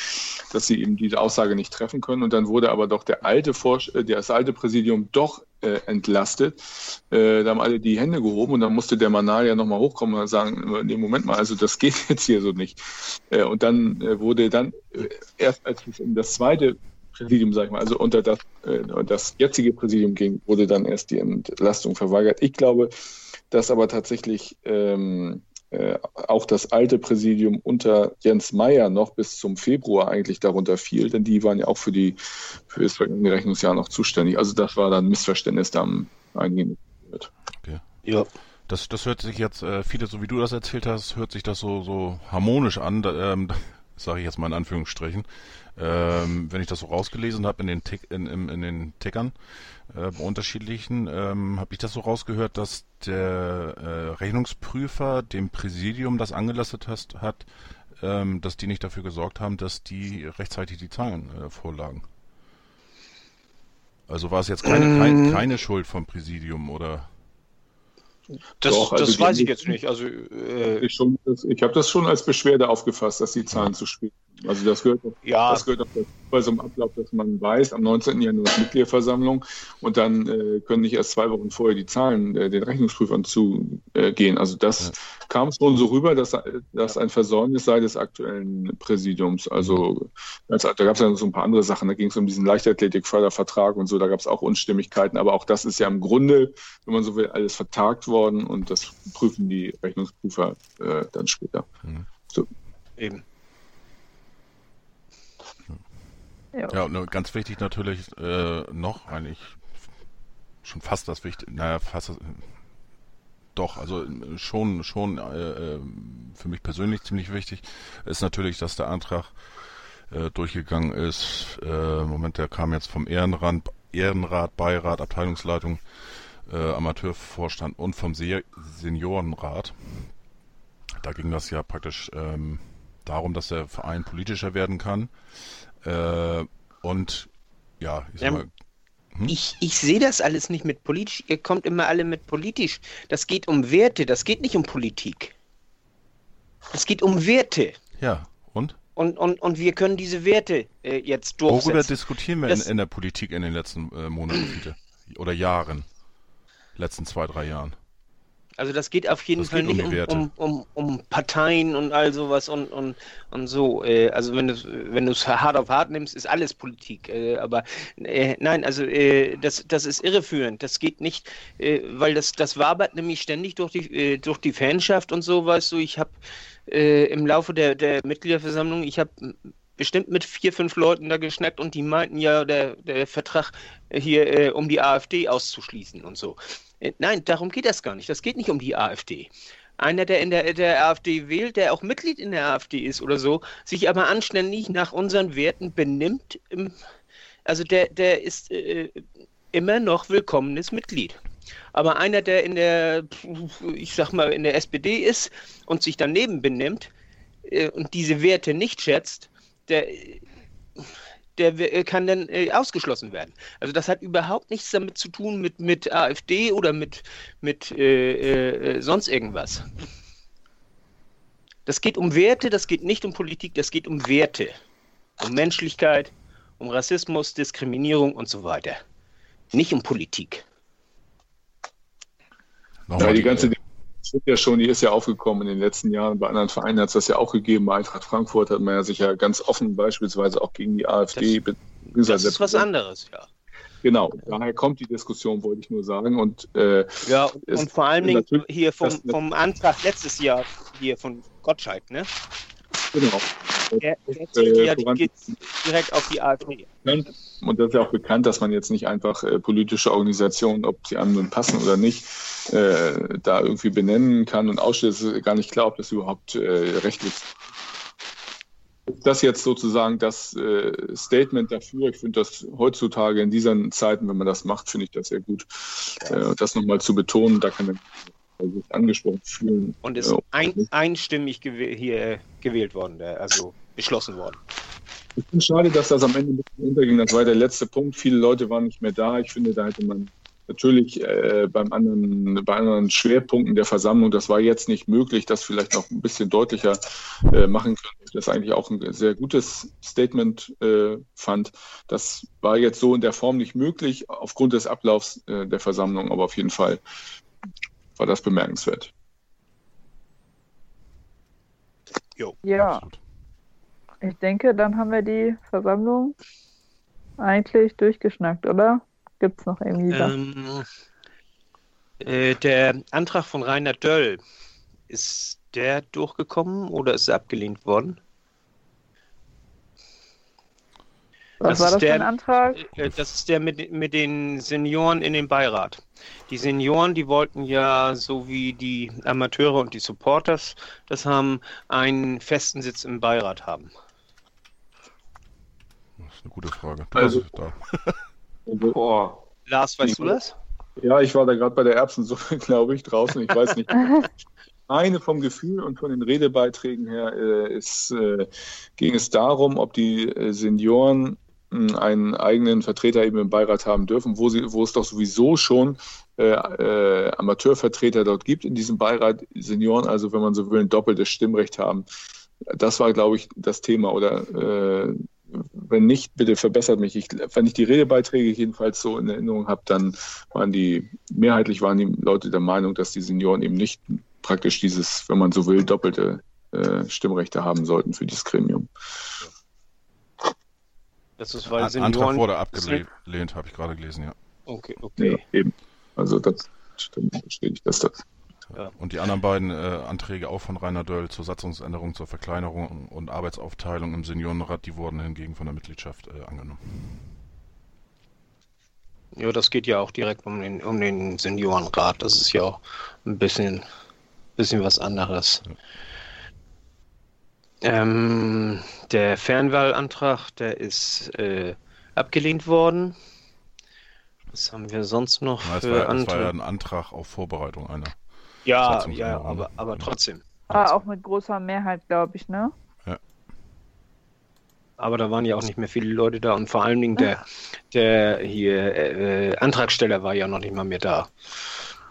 dass sie eben diese Aussage nicht treffen können. Und dann wurde aber doch der alte Vorsch äh, das alte Präsidium doch äh, entlastet. Äh, da haben alle die Hände gehoben und dann musste der Manal ja nochmal hochkommen und sagen, nee, Moment mal, also das geht jetzt hier so nicht. Äh, und dann äh, wurde dann äh, erst als es um das zweite Präsidium, sag ich mal, also unter das, äh, das jetzige Präsidium ging, wurde dann erst die Entlastung verweigert. Ich glaube, dass aber tatsächlich ähm, äh, auch das alte Präsidium unter Jens Meyer noch bis zum Februar eigentlich darunter fiel, denn die waren ja auch für die für das vergangene Rechnungsjahr noch zuständig. Also das war dann ein Missverständnis, da haben einige wird. Ja. Das, das hört sich jetzt, äh, viele, so wie du das erzählt hast, hört sich das so, so harmonisch an, da, ähm, sage ich jetzt mal in Anführungsstrichen. Ähm, wenn ich das so rausgelesen habe in den Tick, in, in, in den Tickern äh, unterschiedlichen, ähm, habe ich das so rausgehört, dass der äh, Rechnungsprüfer dem Präsidium das angelastet hast, hat, ähm, dass die nicht dafür gesorgt haben, dass die rechtzeitig die Zahlen äh, vorlagen. Also war es jetzt keine, kein, keine Schuld vom Präsidium oder? Das, Doch, also das weiß ich jetzt nicht. Also äh, Ich, ich habe das schon als Beschwerde aufgefasst, dass die Zahlen zu spät sind. Also das gehört, ja, das gehört auch bei so einem Ablauf, dass man weiß, am 19. Januar ist Mitgliederversammlung und dann äh, können nicht erst zwei Wochen vorher die Zahlen äh, den Rechnungsprüfern zugehen. Äh, also das Ja. kam schon so rüber, dass das ein Versäumnis sei des aktuellen Präsidiums. Also als, da gab es ja noch so ein paar andere Sachen. Da ging es um diesen Leichtathletikfördervertrag und so. Da gab es auch Unstimmigkeiten. Aber auch das ist ja im Grunde, wenn man so will, alles vertagt worden und das prüfen die Rechnungsprüfer äh, dann später. eben. Ja. Und nur ganz wichtig natürlich äh, noch, eigentlich schon fast das Wichtige, naja, fast das, doch, also schon, schon äh, äh, für mich persönlich ziemlich wichtig, ist natürlich, dass der Antrag äh, durchgegangen ist. Äh, Moment, der kam jetzt vom Ehrenrat, Ehrenrat, Beirat, Abteilungsleitung, äh, Amateurvorstand und vom Se Seniorenrat. Da ging das ja praktisch ähm, darum, dass der Verein politischer werden kann. Äh, und ja, ich sag Ähm, mal, Hm? Ich, ich sehe das alles nicht mit politisch. Ihr kommt immer alle mit politisch. Das geht um Werte, das geht nicht um Politik. Es geht um Werte. ja, und? Und, und, und wir können diese Werte äh, jetzt Worüber durchsetzen. diskutieren wir Das- in, in der Politik in den letzten äh, Monaten? Oder Jahren? Letzten zwei, drei Jahren. Also das geht auf jeden Das Fall um nicht um, um, um, um Parteien und all sowas und, und, und so. Äh, also wenn du wenn du es hart auf hart nimmst, ist alles Politik. Äh, aber äh, nein, also das, das ist irreführend. Das geht nicht, weil das, das wabert nämlich ständig durch die, durch die Fanschaft und so, weißt du. Ich habe im Laufe der, der Mitgliederversammlung, ich habe bestimmt mit vier, fünf Leuten da geschnackt und die meinten ja, der, der Vertrag hier, äh, um die AfD auszuschließen und so. Äh, Nein, darum geht das gar nicht. Das geht nicht um die AfD. einer, der in der, der AfD wählt, der auch Mitglied in der AfD ist oder so, sich aber anständig nach unseren Werten benimmt, also der, der ist äh, immer noch willkommenes Mitglied. Aber einer, der in der, ich sag mal, in der SPD ist und sich daneben benimmt äh, und diese Werte nicht schätzt, der, der kann dann äh, ausgeschlossen werden. Also das hat überhaupt nichts damit zu tun mit, mit AfD oder mit, mit äh, äh, sonst irgendwas. Das geht um Werte, das geht nicht um Politik, das geht um Werte. Um Menschlichkeit, um Rassismus, Diskriminierung und so weiter. Nicht um Politik. Ja, die ganze Diskussion ja schon, die ist ja aufgekommen in den letzten Jahren. Bei anderen Vereinen hat es das ja auch gegeben. Bei Eintracht Frankfurt hat man ja sich ja ganz offen beispielsweise auch gegen die AfD. Das, das ist was anderes, ja. Genau, daher kommt die Diskussion, wollte ich nur sagen. Und, äh, ja, und, und vor allen Dingen hier vom, vom Antrag letztes Jahr hier von Gottschalk, ne? Genau. Äh, geht direkt auf die AfD. Und das ist ja auch bekannt, dass man jetzt nicht einfach äh, politische Organisationen, ob sie einem nun passen oder nicht, äh, da irgendwie benennen kann und ausschließlich gar nicht klar, ob das überhaupt äh, rechtlich das jetzt sozusagen das äh, Statement dafür. Ich finde das heutzutage in diesen Zeiten, wenn man das macht, finde ich das sehr gut. Äh, das nochmal zu betonen, da kann man sich angesprochen fühlen. Und ist ein, einstimmig gewäh hier gewählt worden, also beschlossen worden. Ich finde schade, dass das am Ende ein bisschen unterging. Das war der letzte Punkt. Viele Leute waren nicht mehr da. Ich finde, da hätte man natürlich äh, beim anderen, bei anderen Schwerpunkten der Versammlung, das war jetzt nicht möglich, das vielleicht noch ein bisschen deutlicher äh, machen können. Ich das eigentlich auch ein sehr gutes Statement äh, fand. Das war jetzt so in der Form nicht möglich aufgrund des Ablaufs äh, der Versammlung, aber auf jeden Fall war das bemerkenswert. Jo, ja. Absolut. Ich denke, dann haben wir die Versammlung eigentlich durchgeschnackt, oder? Gibt es noch irgendwie was? Ähm, äh, der Antrag von Rainer Döll, ist der durchgekommen oder ist er abgelehnt worden? Was das war das der, für ein Antrag? Äh, das ist der mit, mit den Senioren in den Beirat. Die Senioren, die wollten ja, so wie die Amateure und die Supporters das haben, einen festen Sitz im Beirat haben. Das ist eine gute Frage. Du also, da. Boah. Lars, weißt du das? Ja, ich war da gerade bei der Erbsensuppe, glaube ich, draußen. Ich weiß nicht. Eine vom Gefühl und von den Redebeiträgen her äh, ist, äh, ging es darum, ob die äh, Senioren einen eigenen Vertreter eben im Beirat haben dürfen, wo, sie, wo es doch sowieso schon äh, äh, Amateurvertreter dort gibt in diesem Beirat, Senioren, also wenn man so will, ein doppeltes Stimmrecht haben. Das war, glaube ich, das Thema. Oder äh, wenn nicht, bitte verbessert mich. Ich, wenn ich die Redebeiträge jedenfalls so in Erinnerung habe, dann waren die, mehrheitlich waren die Leute der Meinung, dass die Senioren eben nicht praktisch dieses, wenn man so will, doppelte äh, Stimmrechte haben sollten für dieses Gremium. Das ist, weil Senioren Antrag wurde abgelehnt, habe ich gerade gelesen, ja. Okay, okay. Ja, eben. Also das stimmt, bestätigt das. das. Ja. Und die anderen beiden äh, Anträge auch von Rainer Döll zur Satzungsänderung, zur Verkleinerung und Arbeitsaufteilung im Seniorenrat, die wurden hingegen von der Mitgliedschaft äh, angenommen. Ja, das geht ja auch direkt um den, um den Seniorenrat. Das ist ja auch ein bisschen, bisschen was anderes. Ja. Ähm, der Fernwahlantrag, der ist äh, abgelehnt worden. Was haben wir sonst noch Na, für war, Das war ja ein Antrag auf Vorbereitung einer. Ja, ja, aber, aber trotzdem. Ah, auch mit großer Mehrheit, glaube ich, ne? Ja. Aber da waren ja auch nicht mehr viele Leute da und vor allen Dingen der, der hier äh, Antragsteller war ja noch nicht mal mehr da.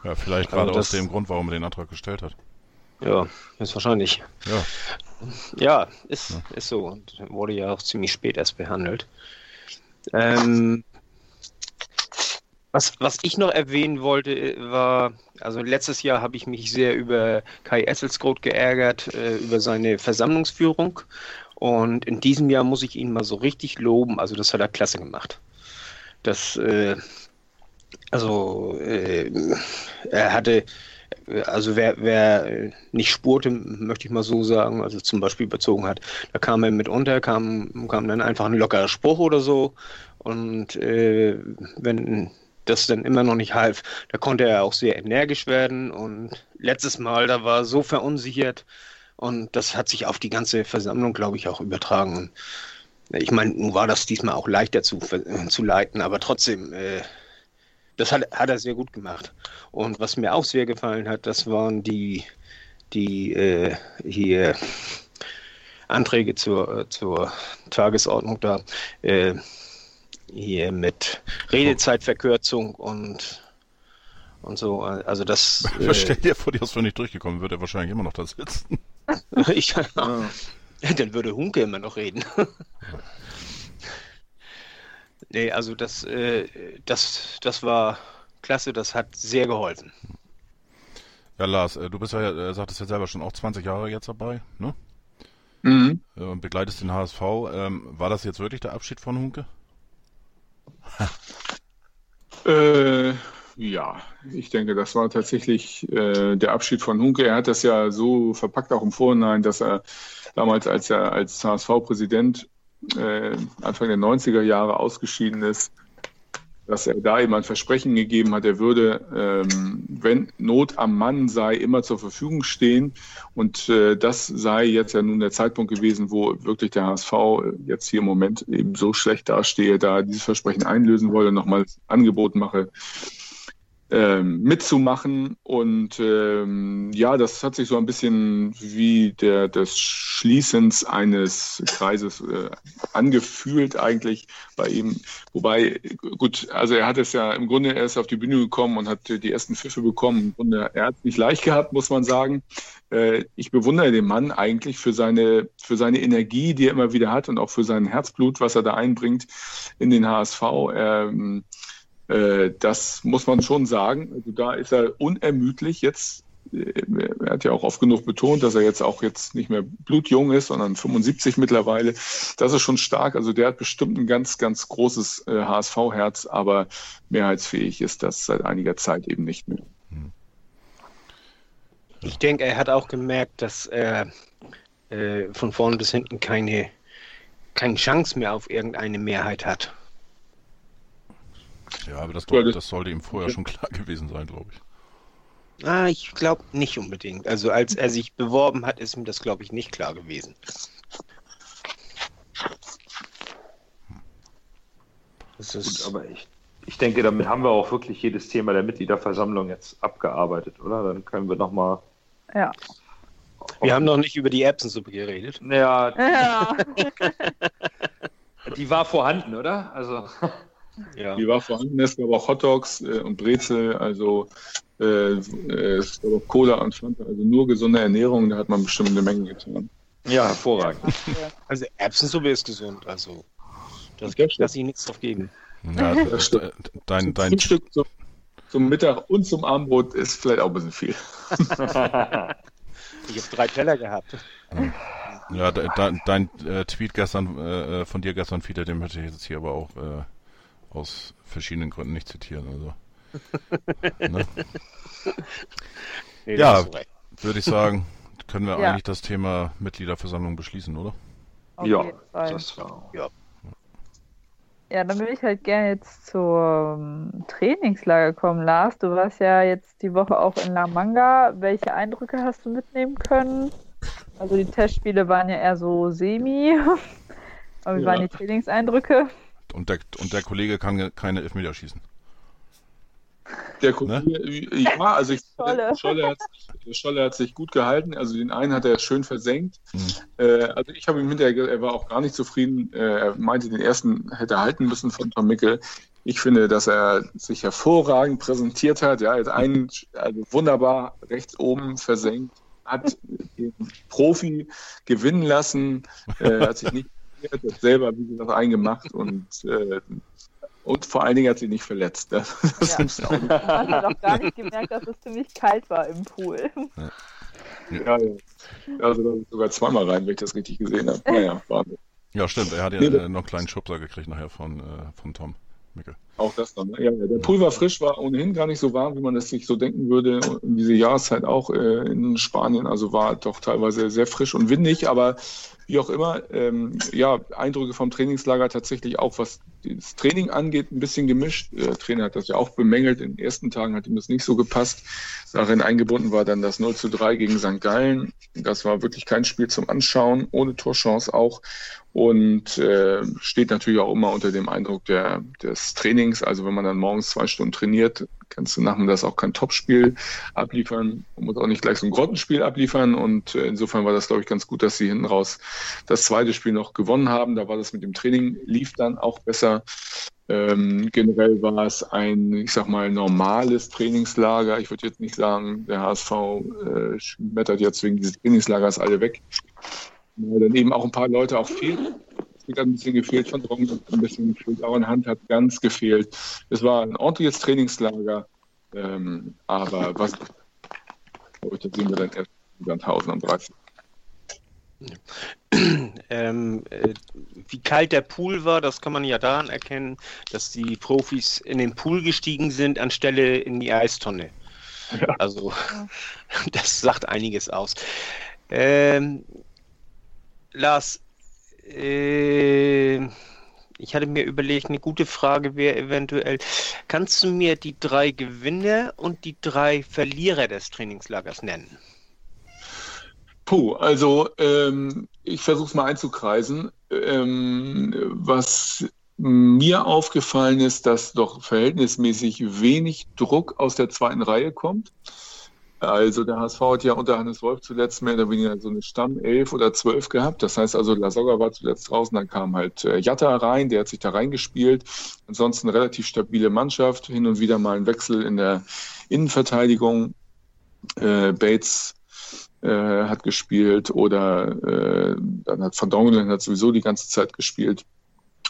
Ja, vielleicht gerade das, aus dem Grund, warum er den Antrag gestellt hat. Ja, ist wahrscheinlich. Ja. Ja, ist, ja. ist so und wurde ja auch ziemlich spät erst behandelt. Ähm, was, was ich noch erwähnen wollte, war, also letztes Jahr habe ich mich sehr über Kai Esselsgroth geärgert, äh, über seine Versammlungsführung. Und in diesem Jahr muss ich ihn mal so richtig loben. Also das hat er klasse gemacht. Das, äh, also äh, er hatte, also wer, wer nicht spurte, möchte ich mal so sagen, also zum Beispiel überzogen hat, da kam er mitunter, kam, kam dann einfach ein lockerer Spruch oder so. Und äh, wenn das dann immer noch nicht half. Da konnte er auch sehr energisch werden und letztes Mal, da war er so verunsichert und das hat sich auf die ganze Versammlung, glaube ich, auch übertragen. Und ich meine, nun war das diesmal auch leichter zu, zu leiten, aber trotzdem, äh, das hat, hat er sehr gut gemacht. Und was mir auch sehr gefallen hat, das waren die, die äh, hier Anträge zur, zur Tagesordnung da. Äh, hier mit Redezeitverkürzung und, und so. Also das. Äh, Stell dir vor, die ist nicht durchgekommen, würde er wahrscheinlich immer noch da sitzen. ich, ja. Dann würde Hunke immer noch reden. Nee, also das, äh, das, das war klasse, das hat sehr geholfen. Ja, Lars, äh, du bist ja, äh, sagtest ja selber schon auch 20 Jahre jetzt dabei, ne? Mhm. Und begleitest den HSV. Ähm, war das jetzt wirklich der Abschied von Hunke? äh, ja, ich denke, das war tatsächlich äh, der Abschied von Hunke. Er hat das ja so verpackt auch im Vorhinein, dass er damals, als er als HSV-Präsident äh, Anfang der 90er Jahre ausgeschieden ist, dass er da eben ein Versprechen gegeben hat, er würde, ähm, wenn Not am Mann sei, immer zur Verfügung stehen. Und äh, das sei jetzt ja nun der Zeitpunkt gewesen, wo wirklich der HSV jetzt hier im Moment eben so schlecht dastehe, da dieses Versprechen einlösen wolle, nochmal Angebot mache, ähm, mitzumachen. Und ähm, ja, das hat sich so ein bisschen wie der des Schließens eines Kreises äh, angefühlt eigentlich bei ihm. Wobei, gut, also er hat es ja im Grunde erst auf die Bühne gekommen und hat die ersten Pfiffe bekommen. Im Grunde, er hat es nicht leicht gehabt, muss man sagen. Äh, ich bewundere den Mann eigentlich für seine, für seine Energie, die er immer wieder hat und auch für sein Herzblut, was er da einbringt in den HSV. Ähm, äh, das muss man schon sagen. Also da ist er unermüdlich jetzt. Äh, er hat ja auch oft genug betont, dass er jetzt auch jetzt nicht mehr blutjung ist, sondern 75 mittlerweile. Das ist schon stark. Also der hat bestimmt ein ganz, ganz großes äh, HSV-Herz, aber mehrheitsfähig ist das seit einiger Zeit eben nicht mehr. Ich denke, er hat auch gemerkt, dass er äh, von vorn bis hinten keine, keine Chance mehr auf irgendeine Mehrheit hat. Ja, aber das, doch, das sollte ihm vorher schon klar gewesen sein, glaube ich. Ah, ich glaube nicht unbedingt. Also als er sich beworben hat, ist ihm das, glaube ich, nicht klar gewesen. Das ist Gut, aber ich, ich denke, damit haben wir auch wirklich jedes Thema der Mitgliederversammlung jetzt abgearbeitet, oder? Dann können wir nochmal. Ja. Wir haben noch nicht über die Erbsensuppe geredet. Ja. Ja. Die war vorhanden, oder? Also. Ja. Die war vorhanden, es gab auch Hotdogs äh, und Brezel, also äh, äh, es gab auch Cola und Fanta, also nur gesunde Ernährung, da hat man bestimmt eine Menge getan. Ja, hervorragend. Also Erbsensuppe ist gesund, also das gibt dass ich nichts drauf geben. Ja, das stimmt. Dein, dein Frühstück zum, zum Mittag und zum Abendbrot ist vielleicht auch ein bisschen viel. ich habe drei Teller gehabt. Ja, dein, dein äh, Tweet gestern äh, von dir gestern, Fiete, den möchte ich jetzt hier aber auch äh, aus verschiedenen Gründen nicht zitieren. Also. ne? nee, ja, würde ich sagen, können wir ja. eigentlich das Thema Mitgliederversammlung beschließen, oder? Auf ja, das war, ja. Ja, dann würde ich halt gerne jetzt zum Trainingslager kommen. Lars, du warst ja jetzt die Woche auch in La Manga. Welche Eindrücke hast du mitnehmen können? Also die Testspiele waren ja eher so semi. Aber wie ja. waren die Trainingseindrücke? Und der, und der Kollege kann keine Elfmeter schießen. Der Kollege, ne? ja, also ich, Scholle. Scholle, hat, Scholle hat sich gut gehalten. Also den einen hat er schön versenkt. Mhm. Äh, also ich habe ihm hinterher, er war auch gar nicht zufrieden. Äh, er meinte, den ersten hätte er halten müssen von Tom Mickel. Ich finde, dass er sich hervorragend präsentiert hat. Ja, er hat einen also wunderbar rechts oben versenkt, hat den Profi gewinnen lassen, äh, hat sich nicht hat selber, wie gesagt, eingemacht und, äh, und vor allen Dingen hat sie nicht verletzt. Das, das ja. Man hat auch gar nicht gemerkt, dass es ziemlich kalt war im Pool. Ja, ja. Also da sogar zweimal rein, wenn ich das richtig gesehen habe. Naja, Wahnsinn. Ja, stimmt. Er hat ja nee, noch einen kleinen Schubser gekriegt nachher von, äh, von Tom. Mickel. Auch das dann. Ne? Ja, der Pool war frisch, war ohnehin gar nicht so warm, wie man es sich so denken würde. In diese Jahreszeit auch äh, in Spanien. Also war doch teilweise sehr frisch und windig, aber wie auch immer, ähm, ja, Eindrücke vom Trainingslager tatsächlich auch, was das Training angeht, ein bisschen gemischt. Der Trainer hat das ja auch bemängelt. In den ersten Tagen hat ihm das nicht so gepasst. Darin eingebunden war dann das 0 zu 3 gegen St. Gallen. Das war wirklich kein Spiel zum Anschauen, ohne Torchance auch. Und äh, steht natürlich auch immer unter dem Eindruck der, des Trainings. Also wenn man dann morgens zwei Stunden trainiert, kannst du nachmittags auch kein Topspiel abliefern. Man muss auch nicht gleich so ein Grottenspiel abliefern. Und äh, insofern war das, glaube ich, ganz gut, dass sie hinten raus das zweite Spiel noch gewonnen haben. Da war das mit dem Training, lief dann auch besser. Ähm, generell war es ein, ich sag mal, normales Trainingslager. Ich würde jetzt nicht sagen, der HSV äh, schmettert jetzt wegen dieses Trainingslagers alle weg. Weil dann eben auch ein paar Leute auch fehlen hat ein bisschen gefehlt, von Drong hat ein bisschen gefehlt, auch in Hand hat ganz gefehlt. Es war ein ordentliches Trainingslager, ähm, aber was, da sehen wir dann erst in Sandhausen am 30. Ähm, äh, wie kalt der Pool war, das kann man ja daran erkennen, dass die Profis in den Pool gestiegen sind, anstelle in die Eistonne. Ja. Also, das sagt einiges aus. Ähm, Lars, äh, ich hatte mir überlegt, eine gute Frage wäre eventuell, kannst du mir die drei Gewinner und die drei Verlierer des Trainingslagers nennen? Puh, also ähm, ich versuche es mal einzukreisen. Ähm, was mir aufgefallen ist, dass doch verhältnismäßig wenig Druck aus der zweiten Reihe kommt. Also der HSV hat ja unter Hannes Wolf zuletzt mehr oder weniger so eine Stamm 11 oder 12 gehabt. Das heißt also, Lasogga war zuletzt draußen, dann kam halt äh, Jatta rein, der hat sich da reingespielt. Ansonsten relativ stabile Mannschaft, hin und wieder mal ein Wechsel in der Innenverteidigung. Äh, Bates äh, hat gespielt oder äh, dann hat Van Dongelen hat sowieso die ganze Zeit gespielt.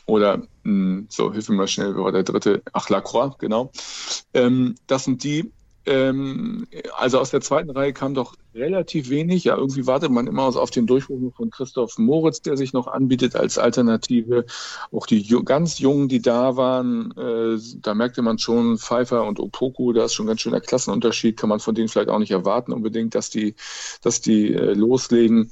Oder mh, hm, so, hilf mir mal schnell, wer war der dritte? Ach, Lacroix, genau. Ähm, das sind die, ähm, also aus der zweiten Reihe kam doch relativ wenig. Ja, irgendwie wartet man immer auf den Durchbruch von Christoph Moritz, der sich noch anbietet als Alternative. Auch die ganz Jungen, die da waren, äh, da merkte man schon Pfeiffer und Opoku, da ist schon ganz schöner Klassenunterschied. Kann man von denen vielleicht auch nicht erwarten unbedingt, dass die, dass die äh, loslegen.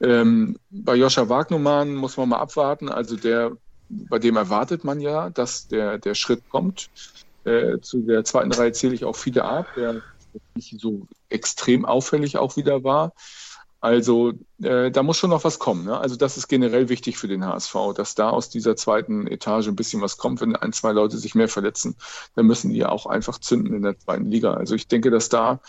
Ähm, bei Joscha Wagnumann muss man mal abwarten. Also der, bei dem erwartet man ja, dass der, der Schritt kommt. Äh, zu der zweiten Reihe zähle ich auch viele ab, der nicht so extrem auffällig auch wieder war. Also äh, da muss schon noch was kommen. Ne? Also das ist generell wichtig für den HSV, dass da aus dieser zweiten Etage ein bisschen was kommt. Wenn ein, zwei Leute sich mehr verletzen, dann müssen die ja auch einfach zünden in der zweiten Liga. Also ich denke, dass da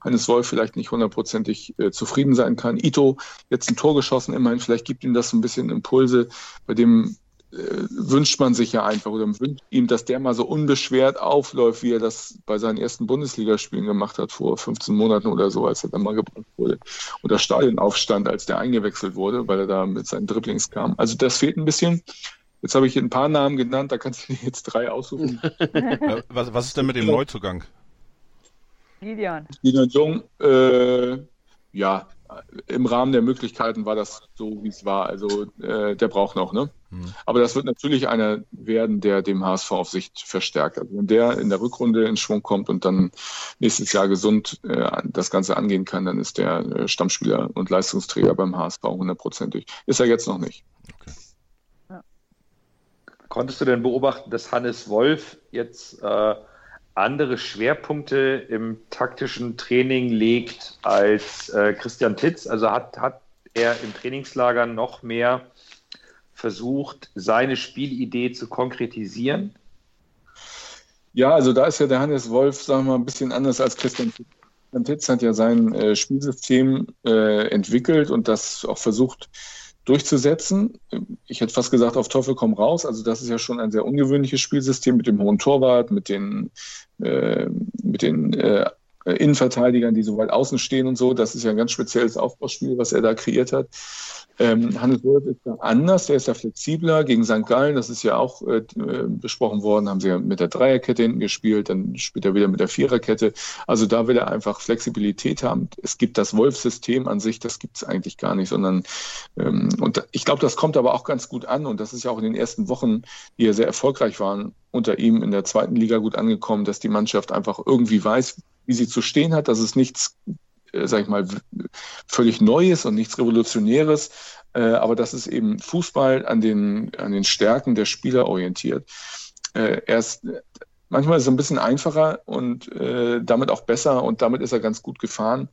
Hannes Wolf vielleicht nicht hundertprozentig äh, zufrieden sein kann. Ito jetzt ein Tor geschossen, immerhin, vielleicht gibt ihm das so ein bisschen Impulse, bei dem wünscht man sich ja einfach oder wünscht ihm, dass der mal so unbeschwert aufläuft, wie er das bei seinen ersten Bundesligaspielen gemacht hat vor 15 Monaten oder so, als er dann mal gebracht wurde. Und das Stadion aufstand, als der eingewechselt wurde, weil er da mit seinen Dribblings kam. Also das fehlt ein bisschen. Jetzt habe ich ein paar Namen genannt, da kannst du dir jetzt drei aussuchen. was, was ist denn mit dem Neuzugang? Gideon. Gideon Jung, äh, ja, im Rahmen der Möglichkeiten war das so, wie es war. Also äh, der braucht noch, ne? Mhm. Aber das wird natürlich einer werden, der dem HSV auf Sicht verstärkt. Also wenn der in der Rückrunde in Schwung kommt und dann nächstes Jahr gesund äh, das Ganze angehen kann, dann ist der äh, Stammspieler und Leistungsträger beim HSV hundertprozentig. Ist er jetzt noch nicht. Okay. Konntest du denn beobachten, dass Hannes Wolf jetzt äh, andere Schwerpunkte im taktischen Training legt als äh, Christian Titz. Also hat, hat er im Trainingslager noch mehr versucht, seine Spielidee zu konkretisieren? Ja, also da ist ja der Hannes Wolf, sagen wir mal, ein bisschen anders als Christian Titz. Christian Titz hat ja sein äh, Spielsystem äh, entwickelt und das auch versucht durchzusetzen. Ich hätte fast gesagt, auf Teufel komm raus. Also das ist ja schon ein sehr ungewöhnliches Spielsystem mit dem hohen Torwart, mit den, äh, mit den äh, Innenverteidigern, die so weit außen stehen und so. Das ist ja ein ganz spezielles Aufbauspiel, was er da kreiert hat. Ähm, Hannes Wolf ist da anders, der ist da flexibler gegen St. Gallen, das ist ja auch äh, besprochen worden, haben sie ja mit der Dreierkette hinten gespielt, dann spielt er wieder mit der Viererkette. Also da will er einfach Flexibilität haben. Es gibt das Wolf-System an sich, das gibt es eigentlich gar nicht, sondern ähm, und ich glaube, das kommt aber auch ganz gut an und das ist ja auch in den ersten Wochen, die ja sehr erfolgreich waren, unter ihm in der zweiten Liga gut angekommen, dass die Mannschaft einfach irgendwie weiß, wie sie zu stehen hat, dass es nichts äh, sag ich mal, völlig Neues und nichts Revolutionäres, Äh, aber das ist eben Fußball an den, an den Stärken der Spieler orientiert. Äh, er ist manchmal ist es ein bisschen einfacher und äh, damit auch besser und damit ist er ganz gut gefahren.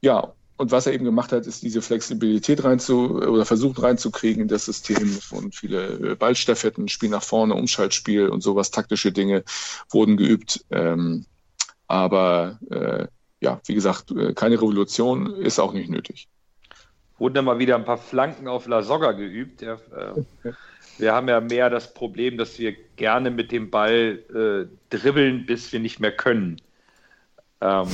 Ja, und was er eben gemacht hat, ist diese Flexibilität reinzu oder versucht reinzukriegen in das System und viele äh, Ballstaffetten, Spiel nach vorne, Umschaltspiel und sowas, taktische Dinge wurden geübt. Ähm, aber äh, ja, wie gesagt, äh, keine Revolution ist auch nicht nötig. Wurden dann mal wieder ein paar Flanken auf La Soga geübt. Ja, äh, wir haben ja mehr das Problem, dass wir gerne mit dem Ball äh, dribbeln, bis wir nicht mehr können. Ähm,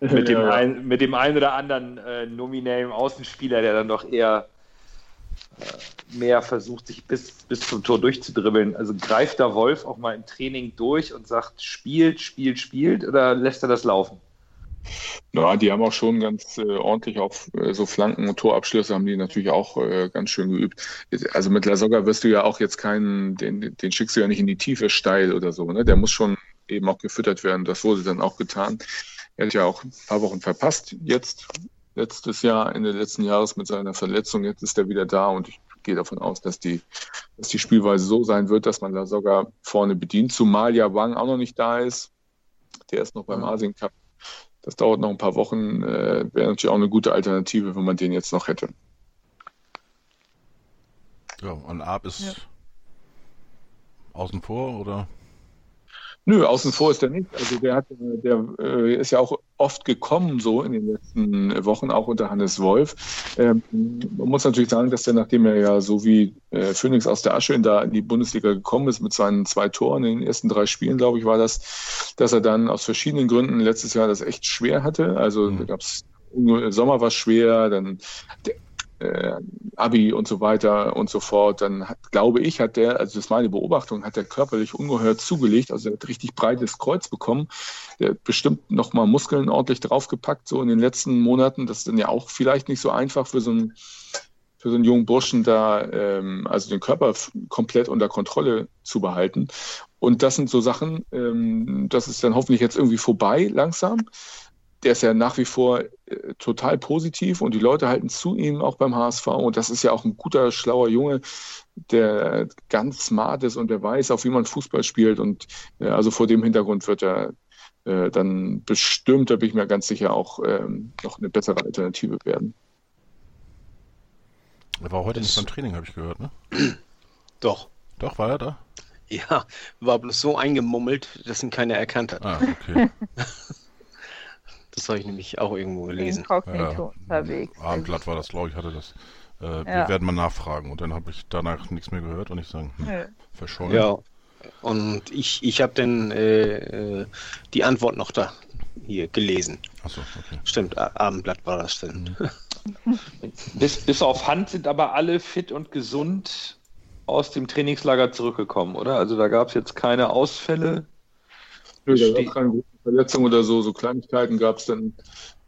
mit, dem ein, mit dem einen oder anderen äh, nominellen Außenspieler, der dann doch eher mehr versucht, sich bis, bis zum Tor durchzudribbeln. Also greift da Wolf auch mal im Training durch und sagt, spielt, spielt, spielt oder lässt er das laufen? Ja, die haben auch schon ganz äh, ordentlich auf äh, so Flanken und Torabschlüsse haben die natürlich auch äh, ganz schön geübt. Also mit Lasogga wirst du ja auch jetzt keinen, den, den schickst du ja nicht in die Tiefe steil oder so. Ne? Der muss schon eben auch gefüttert werden. Das wurde dann auch getan. Er hat ja auch ein paar Wochen verpasst jetzt, letztes Jahr, Ende letzten Jahres mit seiner Verletzung. Jetzt ist er wieder da und ich gehe davon aus, dass die, dass die Spielweise so sein wird, dass man da sogar vorne bedient, zumal ja Wang auch noch nicht da ist. Der ist noch beim Asien Cup das dauert noch ein paar Wochen. Äh, Wäre natürlich auch eine gute Alternative, wenn man den jetzt noch hätte. Ja, und Ab ist ja. außen vor oder? Nö, außen vor ist er nicht. Also der hat, der äh, ist ja auch oft gekommen so in den letzten Wochen, auch unter Hannes Wolf. Ähm, man muss natürlich sagen, dass der, nachdem er ja so wie äh, Phoenix aus der Asche in, da in die Bundesliga gekommen ist mit seinen zwei Toren in den ersten drei Spielen, glaube ich, war das, dass er dann aus verschiedenen Gründen letztes Jahr das echt schwer hatte. Also mhm. da gab es Sommer war schwer, dann äh, Abi und so weiter und so fort, dann hat, glaube ich, hat der, also das ist meine Beobachtung, hat der körperlich ungeheuer zugelegt, also er hat richtig breites Kreuz bekommen, der hat bestimmt nochmal Muskeln ordentlich draufgepackt, so in den letzten Monaten, das ist dann ja auch vielleicht nicht so einfach für so einen, für so einen jungen Burschen da, ähm, also den Körper komplett unter Kontrolle zu behalten. Und das sind so Sachen, ähm, das ist dann hoffentlich jetzt irgendwie vorbei langsam der ist ja nach wie vor äh, total positiv und die Leute halten zu ihm auch beim HSV. Und das ist ja auch ein guter, schlauer Junge, der ganz smart ist und der weiß, auch wie man Fußball spielt. Und äh, also vor dem Hintergrund wird er äh, dann bestimmt, da bin ich mir ganz sicher, auch ähm, noch eine bessere Alternative werden. Er war heute das nicht beim Training, habe ich gehört, ne? Doch. Doch, war er da? Ja, war bloß so eingemummelt, dass ihn keiner erkannt hat. Ah, okay. Das habe ich nämlich auch irgendwo gelesen. Inkognito ja, unterwegs. Abendblatt war das, glaube ich, hatte das. Äh, ja. Wir werden mal nachfragen. Und dann habe ich danach nichts mehr gehört und ich sage, hm, verschollen. Ja, und ich, ich habe dann äh, äh, die Antwort noch da hier gelesen. Achso, okay. Stimmt, Abendblatt war das denn. Mhm. bis, bis auf Hand sind aber alle fit und gesund aus dem Trainingslager zurückgekommen, oder? Also da gab es jetzt keine Ausfälle. Nö, da gab es keine Verletzung oder so, so Kleinigkeiten gab es dann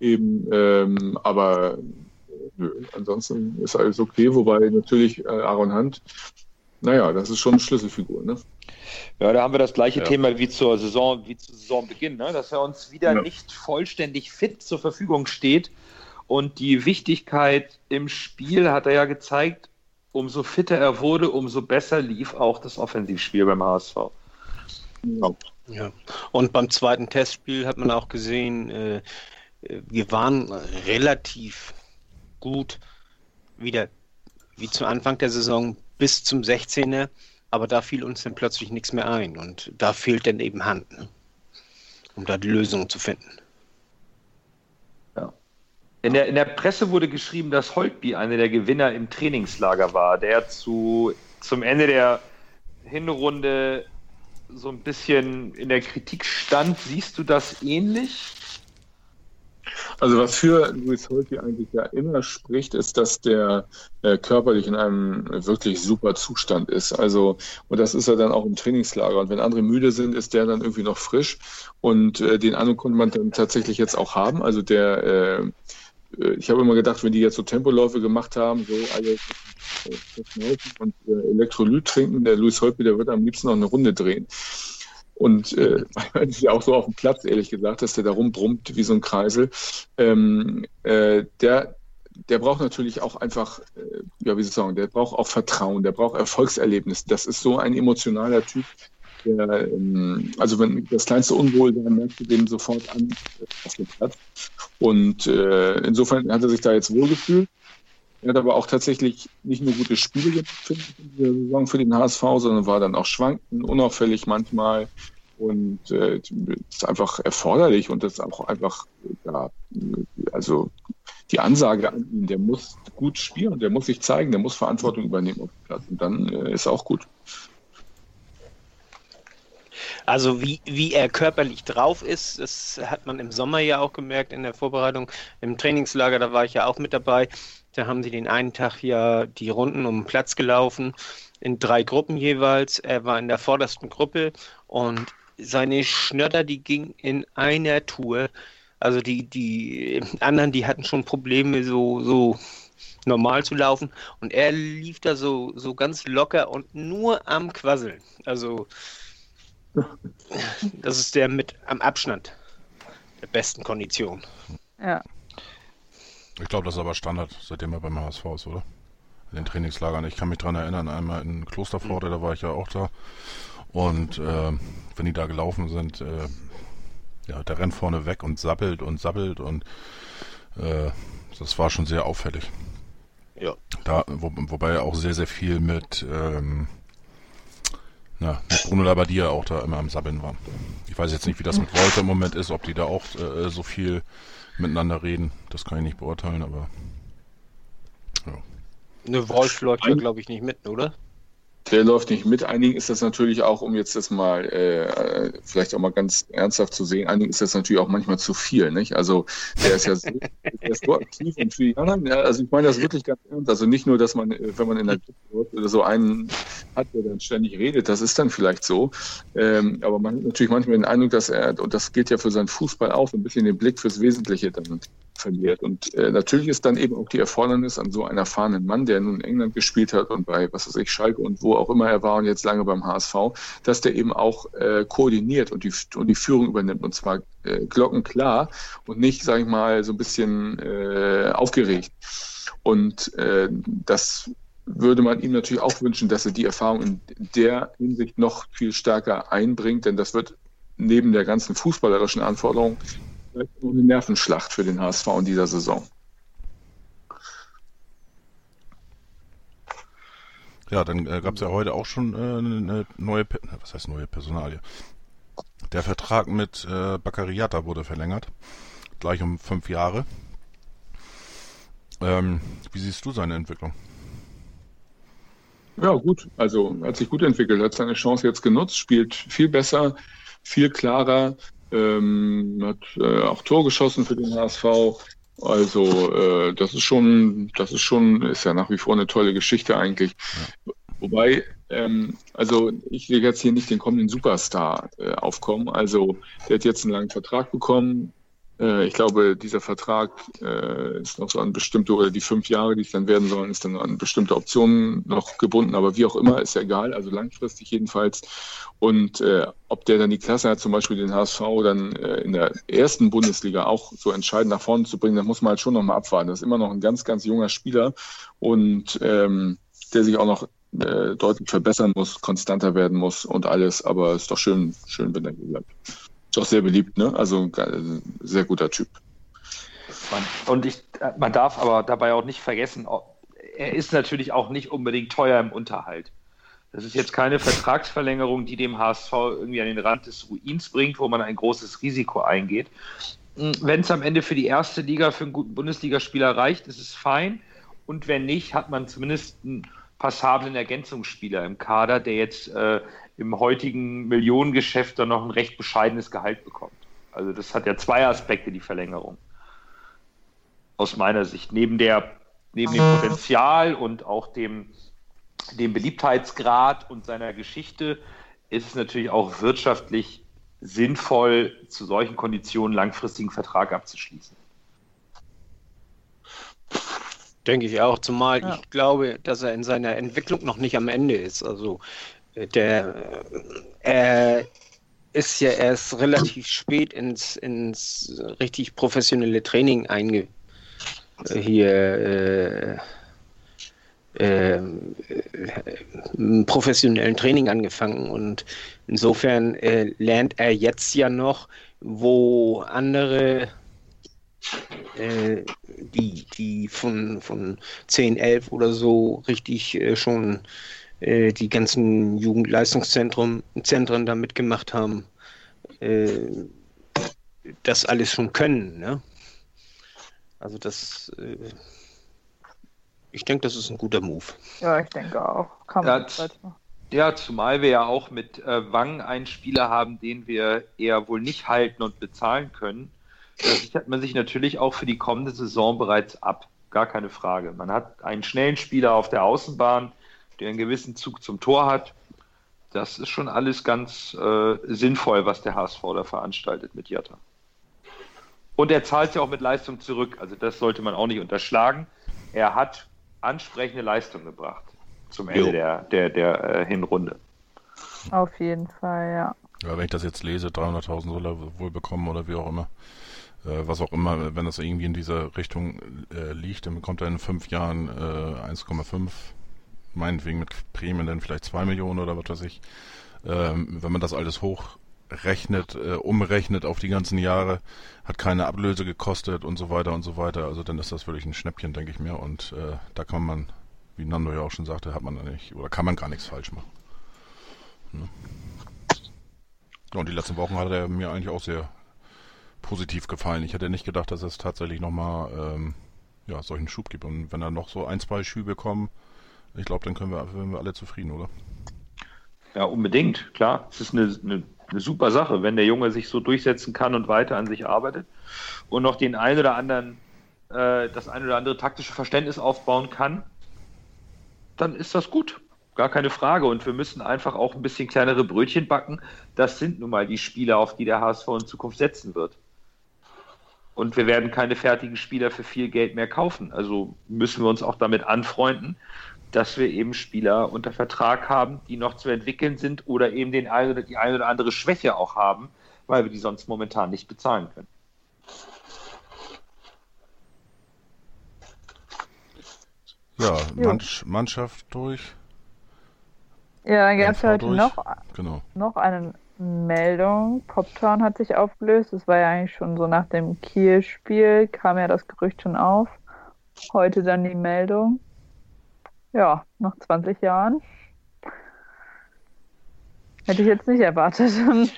eben, ähm, aber nö, ansonsten ist alles okay, wobei natürlich äh, Aaron Hunt, naja, das ist schon eine Schlüsselfigur, ne? Ja, da haben wir das gleiche ja. Thema wie zur Saison, wie zu Saisonbeginn, ne? dass er uns wieder ja. nicht vollständig fit zur Verfügung steht. Und die Wichtigkeit im Spiel hat er ja gezeigt, umso fitter er wurde, umso besser lief auch das Offensivspiel beim HSV. Ja. Ja, und beim zweiten Testspiel hat man auch gesehen, äh, wir waren relativ gut wieder wie zu Anfang der Saison bis zum 16er, aber da fiel uns dann plötzlich nichts mehr ein und da fehlt dann eben Hand, ne? um da die Lösung zu finden. In der, in der Presse wurde geschrieben, dass Holtby einer der Gewinner im Trainingslager war, der zu, zum Ende der Hinrunde so ein bisschen in der Kritik stand. Siehst du das ähnlich? Also was für Luis Holti eigentlich ja immer spricht, ist, dass der äh, körperlich in einem wirklich super Zustand ist. Also und das ist er dann auch im Trainingslager. Und wenn andere müde sind, ist der dann irgendwie noch frisch. Und äh, den Eindruck konnte man dann tatsächlich jetzt auch haben. Also der äh ich habe immer gedacht, wenn die jetzt so Tempoläufe gemacht haben, so alle und äh, Elektrolyt trinken. Der Luis Holtby, der wird am liebsten noch eine Runde drehen. Und äh, das ist auch so auf dem Platz, ehrlich gesagt, dass der da rumbrummt wie so ein Kreisel. Ähm, äh, der, der braucht natürlich auch einfach ja, wie soll ich sagen, der braucht auch Vertrauen, der braucht Erfolgserlebnis. Das ist so ein emotionaler Typ. Der, ähm, also wenn das kleinste Unwohlsein merkst du dem sofort an auf dem Platz. Und äh, insofern hat er sich da jetzt wohlgefühlt. Er hat aber auch tatsächlich nicht nur gute Spiele gemacht in dieser Saison für den HSV, sondern war dann auch schwankend, unauffällig manchmal. Und äh, ist einfach erforderlich und das ist auch einfach, ja, also die Ansage an ihn, der muss gut spielen, der muss sich zeigen, der muss Verantwortung übernehmen auf dem Platz. Und dann äh, ist auch gut. Also wie, wie er körperlich drauf ist, das hat man im Sommer ja auch gemerkt in der Vorbereitung. Im Trainingslager, da war ich ja auch mit dabei. Da haben sie den einen Tag ja die Runden um den Platz gelaufen, in drei Gruppen jeweils. Er war in der vordersten Gruppe und seine Schnötter, die ging in einer Tour. Also die, die anderen, die hatten schon Probleme, so, so normal zu laufen. Und er lief da so, so ganz locker und nur am Quasseln. Also das ist der mit am Abstand der besten Kondition. Ja. Ich glaube, das ist aber Standard, seitdem er beim HSV ist, oder? In den Trainingslagern. Ich kann mich daran erinnern, einmal in Klosterpforte, da war ich ja auch da. Und äh, wenn die da gelaufen sind, äh, ja, der rennt vorne weg und sabbelt und sabbelt und äh, das war schon sehr auffällig. Ja. Da, wo, wobei er auch sehr, sehr viel mit, ähm, na, mit Bruno Labbadia auch da immer am Sabbeln war. Ich weiß jetzt nicht, wie das mit Wolter im Moment ist, ob die da auch äh, so viel miteinander reden. Das kann ich nicht beurteilen, aber ja. Ne, Wolf läuft ja, glaube ich, nicht mit, oder? Der läuft nicht mit. Einigen ist das natürlich auch, um jetzt das mal äh, vielleicht auch mal ganz ernsthaft zu sehen, einigen ist das natürlich auch manchmal zu viel. Nicht? Also der ist ja so, ist so aktiv und für die anderen, ja, also ich meine das wirklich ganz ernst. Also nicht nur, dass man, wenn man in der Gruppe oder so einen hat, der dann ständig redet, das ist dann vielleicht so. Ähm, aber man hat natürlich manchmal den Eindruck, dass er, und das gilt ja für seinen Fußball auch, ein bisschen den Blick fürs Wesentliche dann verliert. Und äh, natürlich ist dann eben auch die Erfordernis an so einen erfahrenen Mann, der nun in England gespielt hat und bei, was weiß ich, Schalke und wo auch immer er war und jetzt lange beim HSV, dass der eben auch äh, koordiniert und die, und die Führung übernimmt und zwar äh, glockenklar und nicht, sage ich mal, so ein bisschen äh, aufgeregt. Und äh, das würde man ihm natürlich auch wünschen, dass er die Erfahrung in der Hinsicht noch viel stärker einbringt, denn das wird neben der ganzen fußballerischen Anforderung eine Nervenschlacht für den HSV in dieser Saison. Ja, dann äh, gab es ja heute auch schon äh, eine neue, was heißt neue Personalie? Der Vertrag mit äh, Baccariata wurde verlängert, gleich um fünf Jahre. Ähm, wie siehst du seine Entwicklung? Ja, gut. Also hat sich gut entwickelt, hat seine Chance jetzt genutzt, spielt viel besser, viel klarer, ähm, hat äh, auch Tor geschossen für den HSV. Also äh, das ist schon, das ist schon, ist ja nach wie vor eine tolle Geschichte eigentlich. Ja. Wobei, ähm, also ich sehe jetzt hier nicht den kommenden Superstar äh, aufkommen. Also der hat jetzt einen langen Vertrag bekommen, ich glaube, dieser Vertrag äh, ist noch so an bestimmte, oder die fünf Jahre, die es dann werden sollen, ist dann an bestimmte Optionen noch gebunden. Aber wie auch immer, ist ja egal, also langfristig jedenfalls. Und äh, ob der dann die Klasse hat, zum Beispiel den HSV dann äh, in der ersten Bundesliga auch so entscheidend nach vorne zu bringen, da muss man halt schon nochmal abwarten. Das ist immer noch ein ganz, ganz junger Spieler und ähm, der sich auch noch äh, deutlich verbessern muss, konstanter werden muss und alles. Aber es ist doch schön, schön, wenn er hier bleibt. Auch sehr beliebt, ne? Also ein sehr guter Typ. Und ich, man darf aber dabei auch nicht vergessen, er ist natürlich auch nicht unbedingt teuer im Unterhalt. Das ist jetzt keine Vertragsverlängerung, die dem HSV irgendwie an den Rand des Ruins bringt, wo man ein großes Risiko eingeht. Wenn es am Ende für die erste Liga für einen guten Bundesligaspieler reicht, ist es fein. Und wenn nicht, hat man zumindest einen passablen Ergänzungsspieler im Kader, der jetzt äh, im heutigen Millionengeschäft dann noch ein recht bescheidenes Gehalt bekommt. Also das hat ja zwei Aspekte, die Verlängerung. Aus meiner Sicht. Neben der, neben dem Potenzial und auch dem, dem Beliebtheitsgrad und seiner Geschichte ist es natürlich auch wirtschaftlich sinnvoll, zu solchen Konditionen langfristigen Vertrag abzuschließen. Denke ich auch, zumal ja. ich glaube, dass er in seiner Entwicklung noch nicht am Ende ist. Also der äh, ist ja erst relativ spät ins, ins richtig professionelle Training einge äh, hier äh, äh, professionellen Training angefangen und insofern äh, lernt er jetzt ja noch, wo andere äh, die, die von, von 10, 11 oder so richtig äh, schon äh, die ganzen Jugendleistungszentren Zentren da mitgemacht haben, äh, das alles schon können. Ne? Also das, äh, ich denke, das ist ein guter Move. Ja, ich denke auch. Kann man ja, ja, zumal wir ja auch mit äh, Wang einen Spieler haben, den wir eher wohl nicht halten und bezahlen können. Da sichert man sich natürlich auch für die kommende Saison bereits ab. Gar keine Frage. Man hat einen schnellen Spieler auf der Außenbahn, der einen gewissen Zug zum Tor hat. Das ist schon alles ganz äh, sinnvoll, was der HSV da veranstaltet mit Jatta. Und er zahlt ja auch mit Leistung zurück. Also das sollte man auch nicht unterschlagen. Er hat ansprechende Leistung gebracht zum Ende jo. der, der, der äh, Hinrunde. Auf jeden Fall, ja. Ja, wenn ich das jetzt lese, 300.000 soll er wohl bekommen oder wie auch immer. Äh, was auch immer, wenn das irgendwie in dieser Richtung äh, liegt, dann bekommt er in fünf Jahren äh, 1,5, meinetwegen mit Prämien dann vielleicht 2 Millionen oder was weiß ich. Ähm, wenn man das alles hochrechnet, äh, umrechnet auf die ganzen Jahre, hat keine Ablöse gekostet und so weiter und so weiter. Also dann ist das wirklich ein Schnäppchen, denke ich mir. Und äh, da kann man, wie Nando ja auch schon sagte, hat man da nicht, oder kann man gar nichts falsch machen. Ne? Und die letzten Wochen hat er mir eigentlich auch sehr positiv gefallen. Ich hätte nicht gedacht, dass es tatsächlich nochmal ähm, ja, solchen Schub gibt. Und wenn da noch so ein, zwei Schübe kommen, ich glaube, dann können wir, sind wir alle zufrieden, oder? Ja, unbedingt, klar. Es ist eine, eine, eine, super Sache, wenn der Junge sich so durchsetzen kann und weiter an sich arbeitet und noch den ein oder anderen, äh, das ein oder andere taktische Verständnis aufbauen kann, dann ist das gut. Gar keine Frage. Und wir müssen einfach auch ein bisschen kleinere Brötchen backen. Das sind nun mal die Spieler, auf die der HSV in Zukunft setzen wird. Und wir werden keine fertigen Spieler für viel Geld mehr kaufen. Also müssen wir uns auch damit anfreunden, dass wir eben Spieler unter Vertrag haben, die noch zu entwickeln sind oder eben den ein oder die eine oder andere Schwäche auch haben, weil wir die sonst momentan nicht bezahlen können. Ja, Mann- Mannschaft durch. Ja, dann gab es heute durch. noch, Genau. noch eine Meldung. Poptown hat sich aufgelöst. Das war ja eigentlich schon so nach dem Kiel-Spiel, kam ja das Gerücht schon auf. Heute dann die Meldung. Ja, nach 20 Jahren. Hätte ich jetzt nicht erwartet.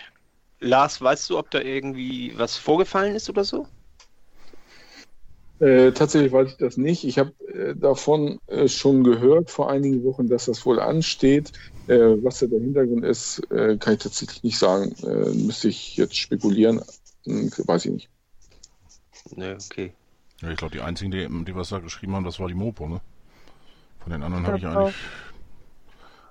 Lars, weißt du, ob da irgendwie was vorgefallen ist oder so? Äh, tatsächlich weiß ich das nicht. Ich habe äh, davon äh, schon gehört vor einigen Wochen, dass das wohl ansteht. Äh, was da der Hintergrund ist, äh, kann ich tatsächlich nicht sagen. Äh, müsste ich jetzt spekulieren. Hm, weiß ich nicht. Ne, okay. Ja, ich glaube, die einzigen, die, die was da geschrieben haben, das war die Mopo, ne? Von den anderen habe ich eigentlich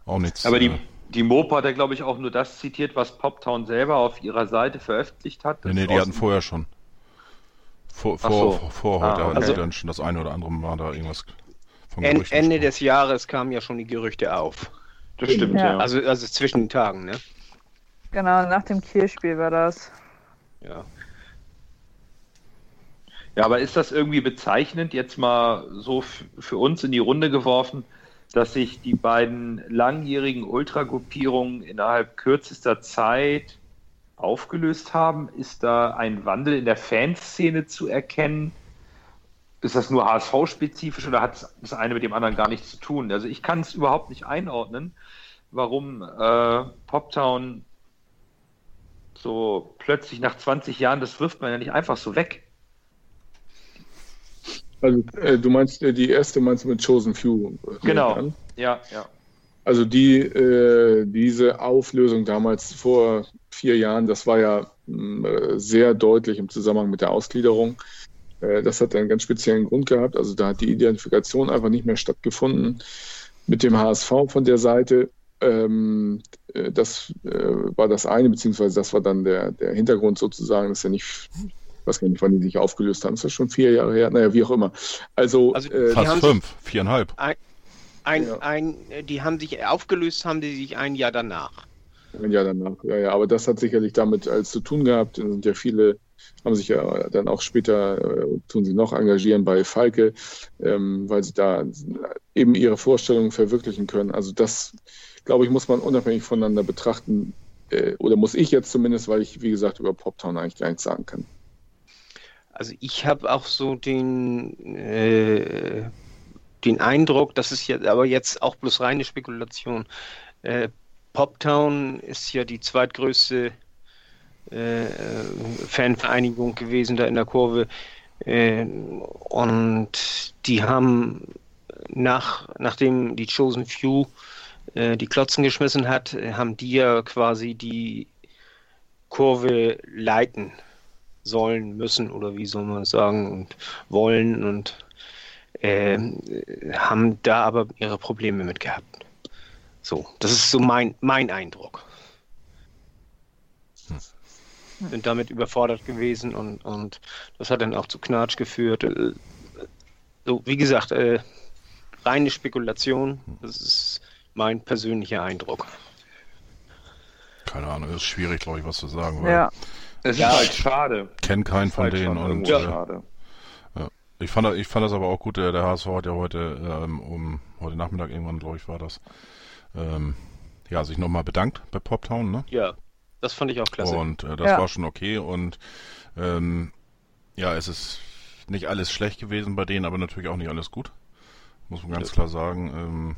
auch nichts. Aber die, die Mopo hat ja, glaube ich, auch nur das zitiert, was Poptown selber auf ihrer Seite veröffentlicht hat. Nee, nee, die hatten vorher schon. Vor, vor, so. vor, vor heute Ah, hatten also- dann schon das eine oder andere Mal da irgendwas von En, Gerüchten Ende des Jahres kamen ja schon die Gerüchte auf. Das stimmt, Ja. ja. Also, also zwischen den Tagen, ne? genau, nach dem Kiel-Spiel war das. Ja. Ja, aber ist das irgendwie bezeichnend, jetzt mal so für uns in die Runde geworfen, dass sich die beiden langjährigen Ultragruppierungen innerhalb kürzester Zeit aufgelöst haben? Ist da ein Wandel in der Fanszene zu erkennen? Ist das nur HSV-spezifisch oder hat das eine mit dem anderen gar nichts zu tun? Also ich kann es überhaupt nicht einordnen, warum äh, Poptown so plötzlich nach 20 Jahren, das wirft man ja nicht einfach so weg. Also äh, du meinst äh, die erste meinst du mit Chosen Few? äh, Genau. an? Ja, ja. Also die äh, diese Auflösung damals vor vier Jahren, das war ja mh, äh, sehr deutlich im Zusammenhang mit der Ausgliederung. Äh, das hat einen ganz speziellen Grund gehabt. Also da hat die Identifikation einfach nicht mehr stattgefunden mit dem HSV von der Seite. Ähm, äh, das äh, war das eine, beziehungsweise das war dann der, der Hintergrund sozusagen, dass er nicht, ich weiß gar nicht, wann die sich aufgelöst haben. Ist das schon vier Jahre her? Naja, wie auch immer. Also, Also, äh, Fast fünf, viereinhalb. Ein, Ja. ein, die haben sich aufgelöst, haben die sich ein Jahr danach. Ein Jahr danach, ja, ja. Aber das hat sicherlich damit als zu tun gehabt. Es sind ja viele haben sich ja dann auch später, äh, tun sie noch engagieren bei Falke, ähm, weil sie da eben ihre Vorstellungen verwirklichen können. Also das, glaube ich, muss man unabhängig voneinander betrachten, äh, oder muss ich jetzt zumindest, weil ich, wie gesagt, über Poptown eigentlich gar nichts sagen kann. Also ich habe auch so den, äh, den Eindruck, das ist ja aber jetzt auch bloß reine Spekulation. Äh, Poptown ist ja die zweitgrößte äh, Fanvereinigung gewesen da in der Kurve. Äh, und die haben nach, nachdem die Chosen Few äh, die Klotzen geschmissen hat, haben die ja quasi die Kurve leiten sollen, müssen oder wie soll man sagen und wollen und äh, haben da aber ihre Probleme mit gehabt. So, das ist so mein, mein Eindruck. Hm. Sind damit überfordert gewesen und, und das hat dann auch zu Knatsch geführt. Äh, so, wie gesagt, äh, reine Spekulation, das ist mein persönlicher Eindruck. Keine Ahnung, ist schwierig, glaube ich, was zu sagen. Ja. Es Ja. ist halt schade. Kenn keinen von halt denen und irgendwo äh, schade. Ich fand, ich fand das aber auch gut. Der, der HSV hat ja heute ähm, um heute Nachmittag irgendwann, glaube ich, war das, ähm, ja, sich nochmal bedankt bei Poptown, ne? Ja, das fand ich auch klasse. Und äh, das Ja. war schon okay. Und ähm, ja, es ist nicht alles schlecht gewesen bei denen, aber natürlich auch nicht alles gut. Muss man ganz Ja. klar sagen. Ähm,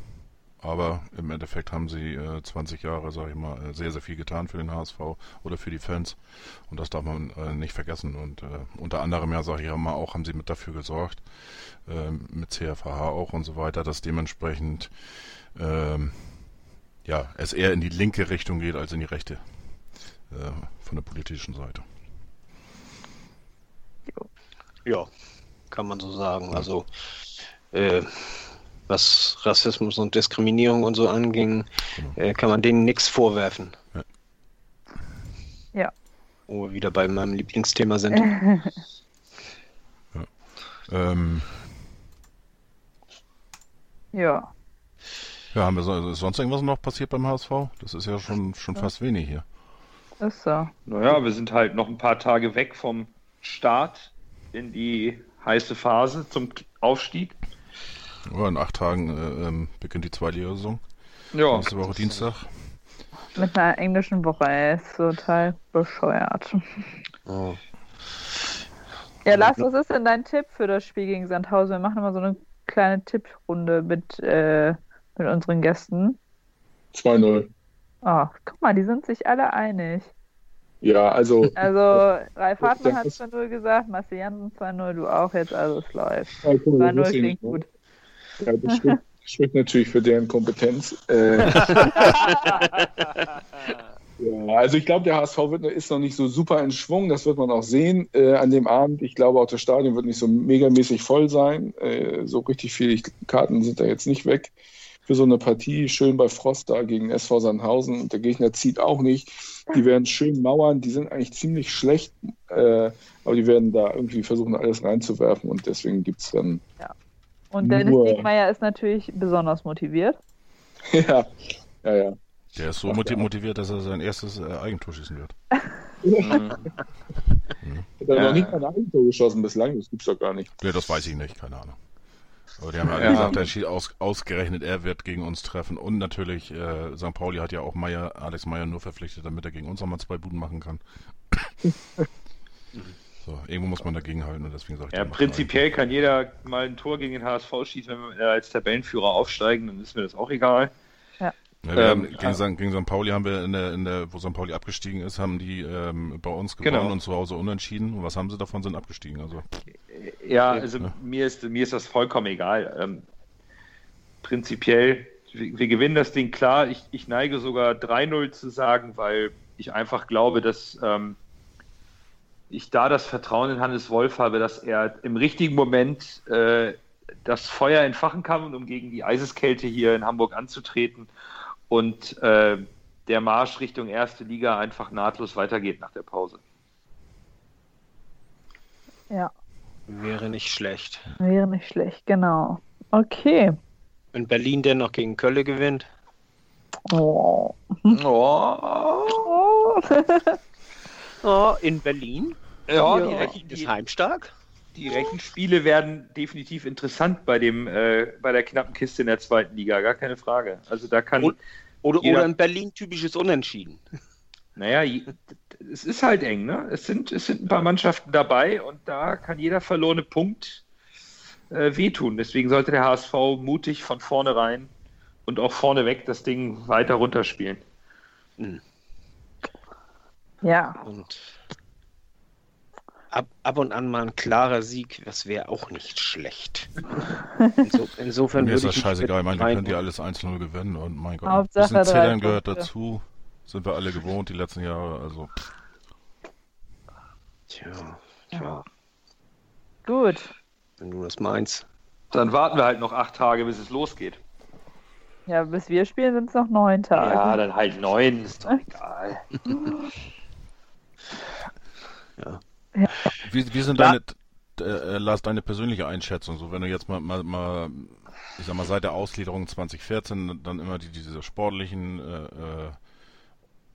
aber im Endeffekt haben sie äh, 20 Jahre, sage ich mal, äh, sehr, sehr viel getan für den HSV oder für die Fans. Und das darf man äh, nicht vergessen. Und äh, unter anderem, ja, sage ich mal auch, haben sie mit dafür gesorgt, ähm, mit CFH auch und so weiter, dass dementsprechend ähm, ja, es eher in die linke Richtung geht als in die rechte äh, von der politischen Seite. Ja, kann man so sagen. Also, äh, was Rassismus und Diskriminierung und so anging, äh, kann man denen nichts vorwerfen. Ja. Ja. Wo wir wieder bei meinem Lieblingsthema sind. Ähm, Ja. ja, haben wir so, ist sonst irgendwas noch passiert beim HSV? Das ist ja schon, schon fast wenig hier. Ist so. Naja, wir sind halt noch ein paar Tage weg vom Start in die heiße Phase zum Aufstieg. Ja, in acht Tagen äh, ähm, beginnt die Zweitliga-Saison. Ja, Nächste Woche Dienstag. Mit einer englischen Woche, ey, ist total bescheuert. Oh. Ja, Lars, was ist denn dein Tipp für das Spiel gegen Sandhausen? Wir machen immer so eine kleine Tipprunde mit, äh, mit unseren Gästen. 2-0. Ach, guck mal, die sind sich alle einig. Ja, also Also, Ralf Hartmann hat das- 2-0 gesagt, Marcel Jansen 2-0, du auch jetzt, also es läuft. Ja, guck mal, 2-0 deswegen, klingt gut. Ja, das spricht, spricht natürlich für deren Kompetenz. Äh, ja, also ich glaube, der HSV wird, ist noch nicht so super in Schwung, das wird man auch sehen äh, an dem Abend. Ich glaube auch, das Stadion wird nicht so megamäßig voll sein. Äh, so richtig viele Karten sind da jetzt nicht weg für so eine Partie. Schön bei Frost da gegen SV Sandhausen und der Gegner zieht auch nicht. Die werden schön mauern, die sind eigentlich ziemlich schlecht, äh, aber die werden da irgendwie versuchen, alles reinzuwerfen und deswegen gibt es dann Und Dennis Nur- Diekmeyer ist natürlich besonders motiviert. ja, ja, ja. Der ist so Ach, moti- ja. motiviert, dass er sein erstes äh, Eigentor schießen wird. Mhm. Hat er Ja. noch nicht mal ein Eigentor geschossen bislang? Das gibt's doch gar nicht. Ja, das weiß ich nicht, keine Ahnung. Aber die haben ja alle Ja. gesagt, er schießt aus, ausgerechnet, er wird gegen uns treffen. Und natürlich, äh, St. Pauli hat ja auch Meier, Alex Meyer nur verpflichtet, damit er gegen uns nochmal zwei Buden machen kann. so, irgendwo muss man dagegen halten und deswegen sage ich Ja, prinzipiell kann jeder mal ein Tor gegen den HSV schießen, wenn wir als Tabellenführer aufsteigen, dann ist mir das auch egal. einen. Ja, wir haben, Ähm, gegen, St. gegen St. Pauli haben wir in der, in der, wo St. Pauli abgestiegen ist, haben die ähm, bei uns gewonnen Genau. und zu Hause unentschieden. Und was haben sie davon? Sind abgestiegen. Also Ja, also Ja. mir ist, mir ist das vollkommen egal. Ähm, prinzipiell, wir, wir gewinnen das Ding klar. Ich, ich neige sogar 3-0 zu sagen, weil ich einfach glaube, dass ähm, ich da das Vertrauen in Hannes Wolf habe, dass er im richtigen Moment äh, das Feuer entfachen kann, um gegen die Eiseskälte hier in Hamburg anzutreten und äh, der Marsch Richtung erste Liga einfach nahtlos weitergeht nach der Pause. Ja, Wäre nicht schlecht. wäre nicht schlecht, genau. Okay. Wenn Berlin denn noch gegen Köln gewinnt. Oh. Oh. Oh. Oh, in Berlin. Ja, Ja. die, Rechen, Ist heimstark? die Rechenspiele werden definitiv interessant bei, dem, äh, bei der knappen Kiste in der zweiten Liga, gar keine Frage. Also da kann, Und- Oder, Jeder- oder ein Berlin-typisches Unentschieden. naja, es ist halt eng, ne? Es sind, es sind ein paar Mannschaften dabei und da kann jeder verlorene Punkt äh, wehtun. Deswegen sollte der HSV mutig von vorne rein und auch vorne weg das Ding weiter runterspielen. Ja, Und ab, ab und an mal ein klarer Sieg, das wäre auch nicht schlecht. Inso, insofern Mir ist würde das scheißegal. Ich meine, wir können die alles 1-0 gewinnen und mein Gott, Hauptsache ein Zählern gehört dazu. Sind wir alle gewohnt die letzten Jahre. Also Tja, tja, gut. wenn du das meinst. Dann warten wir halt noch acht Tage, bis es losgeht. Ja, bis wir spielen sind es noch neun Tage. Ja, dann halt neun, ist doch egal. Wie, wie sind Ja. deine, äh, Lars, deine persönliche Einschätzung? So, wenn du jetzt mal, mal, mal, ich sag mal, seit der Ausgliederung 2014 dann immer die, diese sportlichen, äh, äh,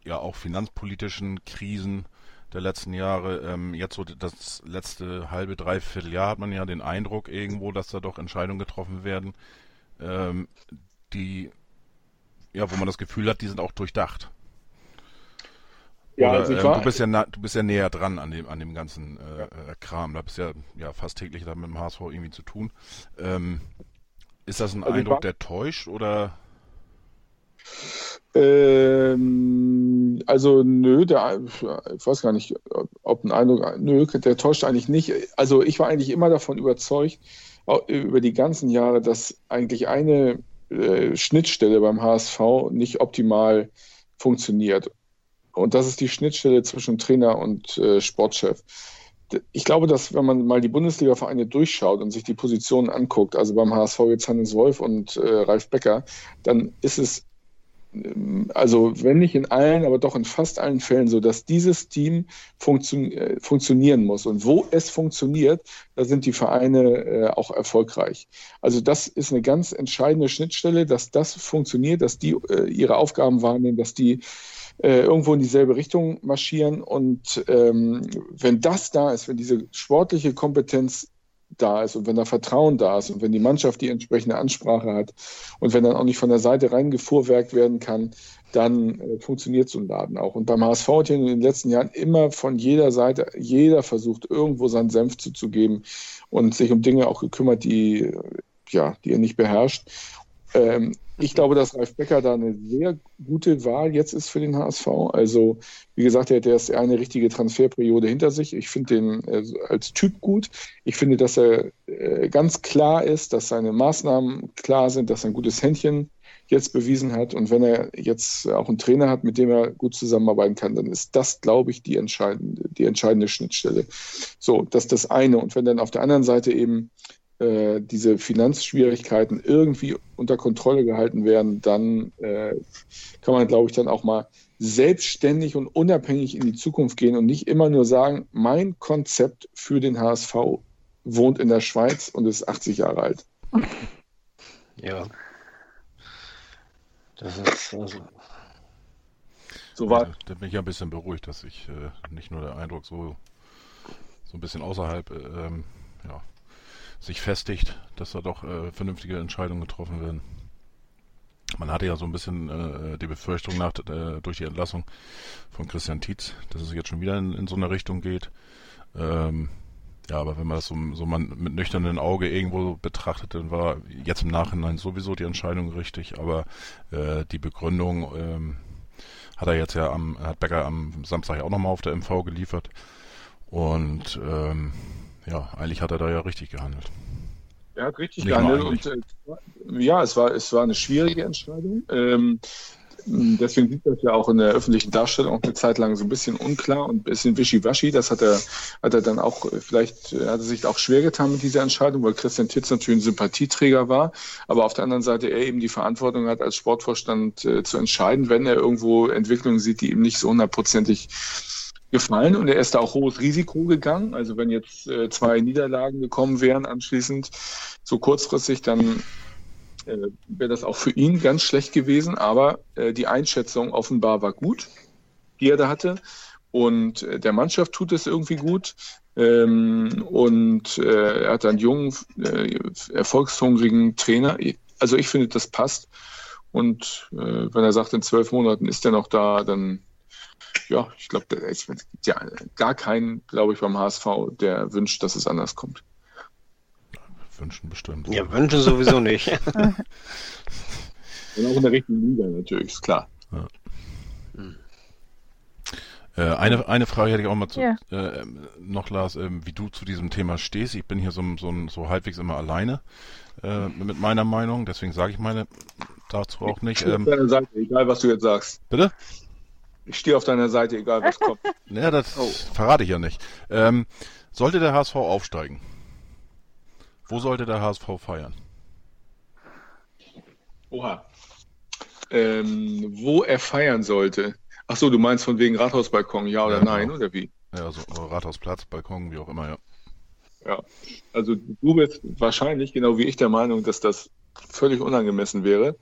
ja auch finanzpolitischen Krisen der letzten Jahre, ähm, jetzt so das letzte halbe, dreiviertel Jahr hat man ja den Eindruck irgendwo, dass da doch Entscheidungen getroffen werden, ähm, die, ja, wo man das Gefühl hat, die sind auch durchdacht. Ja, Oder, also ich ähm, war, du bist ja na, du bist ja näher dran an dem an dem ganzen äh, äh, Kram. Da bist ja ja fast täglich da mit dem HSV irgendwie zu tun. Ähm, ist das ein Also Eindruck, war- der täuscht oder? Ähm, also nö, der, ich weiß gar nicht, ob ein Eindruck, nö, der täuscht eigentlich nicht. Also ich war eigentlich immer davon überzeugt, über die ganzen Jahre, dass eigentlich eine äh, Schnittstelle beim HSV nicht optimal funktioniert. Und das ist die Schnittstelle zwischen Trainer und äh, Sportchef. Ich glaube, dass wenn man mal die Bundesliga-Vereine durchschaut und sich die Positionen anguckt, also beim HSV jetzt Hannes Wolf und äh, Ralf Becker, dann ist es also wenn nicht in allen, aber doch in fast allen Fällen so, dass dieses Team funktio äh, funktionieren muss. Und wo es funktioniert, da sind die Vereine äh, auch erfolgreich. Also das ist eine ganz entscheidende Schnittstelle, dass das funktioniert, dass die äh, ihre Aufgaben wahrnehmen, dass die äh, irgendwo in dieselbe Richtung marschieren. Und ähm, wenn das da ist, wenn diese sportliche Kompetenz da ist und wenn da Vertrauen da ist und wenn die Mannschaft die entsprechende Ansprache hat und wenn dann auch nicht von der Seite reingefuhrwerkt werden kann, dann äh, funktioniert so ein Laden auch. Und beim HSV hat in den letzten Jahren immer von jeder Seite, jeder versucht, irgendwo seinen Senf zuzugeben und sich um Dinge auch gekümmert, die, ja, die er nicht beherrscht. Ähm, ich glaube, dass Ralf Becker da eine sehr gute Wahl jetzt ist für den HSV. Also, wie gesagt, er hat erst eine richtige Transferperiode hinter sich. Ich finde den äh, als Typ gut. Ich finde, dass er äh, ganz klar ist, dass seine Maßnahmen klar sind, dass er ein gutes Händchen jetzt bewiesen hat. Und wenn er jetzt auch einen Trainer hat, mit dem er gut zusammenarbeiten kann, dann ist das, glaube ich, die entscheidende, die entscheidende Schnittstelle. So, das ist das eine. Und wenn dann auf der anderen Seite eben äh, diese Finanzschwierigkeiten irgendwie unter Kontrolle gehalten werden, dann äh, kann man, glaube ich, dann auch mal selbstständig und unabhängig in die Zukunft gehen und nicht immer nur sagen, mein Konzept für den HSV wohnt in der Schweiz und ist 80 Jahre alt. Ja. Das ist also, So war Da, da bin ich ja ein bisschen beruhigt, dass ich äh, nicht nur der Eindruck so so ein bisschen außerhalb äh, ähm, ja, sich festigt, dass da doch äh, vernünftige Entscheidungen getroffen werden. Man hatte ja so ein bisschen äh, die Befürchtung nach, äh, durch die Entlassung von Christian Tietz, dass es jetzt schon wieder in, in so eine Richtung geht. Ähm, ja, aber wenn man das so, so man mit nüchternem Auge irgendwo betrachtet, dann war jetzt im Nachhinein sowieso die Entscheidung richtig, aber äh, die Begründung ähm, hat er jetzt ja am, hat Becker am Samstag ja auch nochmal auf der MV geliefert. Und ähm, ja, eigentlich hat er da ja richtig gehandelt. Er hat richtig Nicht gehandelt und äh, ja, es war, es war eine schwierige Entscheidung. Ähm, deswegen sieht das ja auch in der öffentlichen Darstellung auch eine Zeit lang so ein bisschen unklar und ein bisschen wischiwaschi. Das hat er, hat er dann auch, äh, vielleicht äh, hat er sich auch schwer getan mit dieser Entscheidung, weil Christian Titz natürlich ein Sympathieträger war, aber auf der anderen Seite er eben die Verantwortung hat, als Sportvorstand äh, zu entscheiden, wenn er irgendwo Entwicklungen sieht, die ihm nicht so hundertprozentig gefallen und er ist da auch hohes Risiko gegangen. Also wenn jetzt äh, zwei Niederlagen gekommen wären anschließend so kurzfristig, dann äh, wäre das auch für ihn ganz schlecht gewesen. Aber äh, die Einschätzung offenbar war gut, die er da hatte. und äh, der Mannschaft tut es irgendwie gut. Ähm, und äh, er hat einen jungen, äh, erfolgshungrigen Trainer. Also ich finde, das passt. Und wenn er sagt, in zwölf Monaten ist er noch da, dann ja, ich glaube, es gibt ja gar keinen, glaube ich, beim HSV, der wünscht, dass es anders kommt. Wünschen bestimmt. Ja, wünschen sowieso nicht. Und auch in der richtigen Liga natürlich, ist klar. Ja. Äh, eine, eine Frage hätte ich auch mal zu, ja. äh, noch, Lars, äh, wie du zu diesem Thema stehst. Ich bin hier so, so, so halbwegs immer alleine äh, mit meiner Meinung, deswegen sage ich meine dazu auch nicht. Ähm, Seite, egal was du jetzt sagst. Bitte? Ich stehe auf deiner Seite, egal was kommt. Ja, das oh. verrate ich ja nicht. Ähm, sollte der HSV aufsteigen, wo sollte der HSV feiern? Oha. Ähm, wo er feiern sollte. Ach so, du meinst von wegen Rathausbalkon, ja oder ja, nein, genau. oder wie? Ja, so Rathausplatz, Balkon, wie auch immer, ja. Ja, also du bist wahrscheinlich, genau wie ich, der Meinung, dass das völlig unangemessen wäre.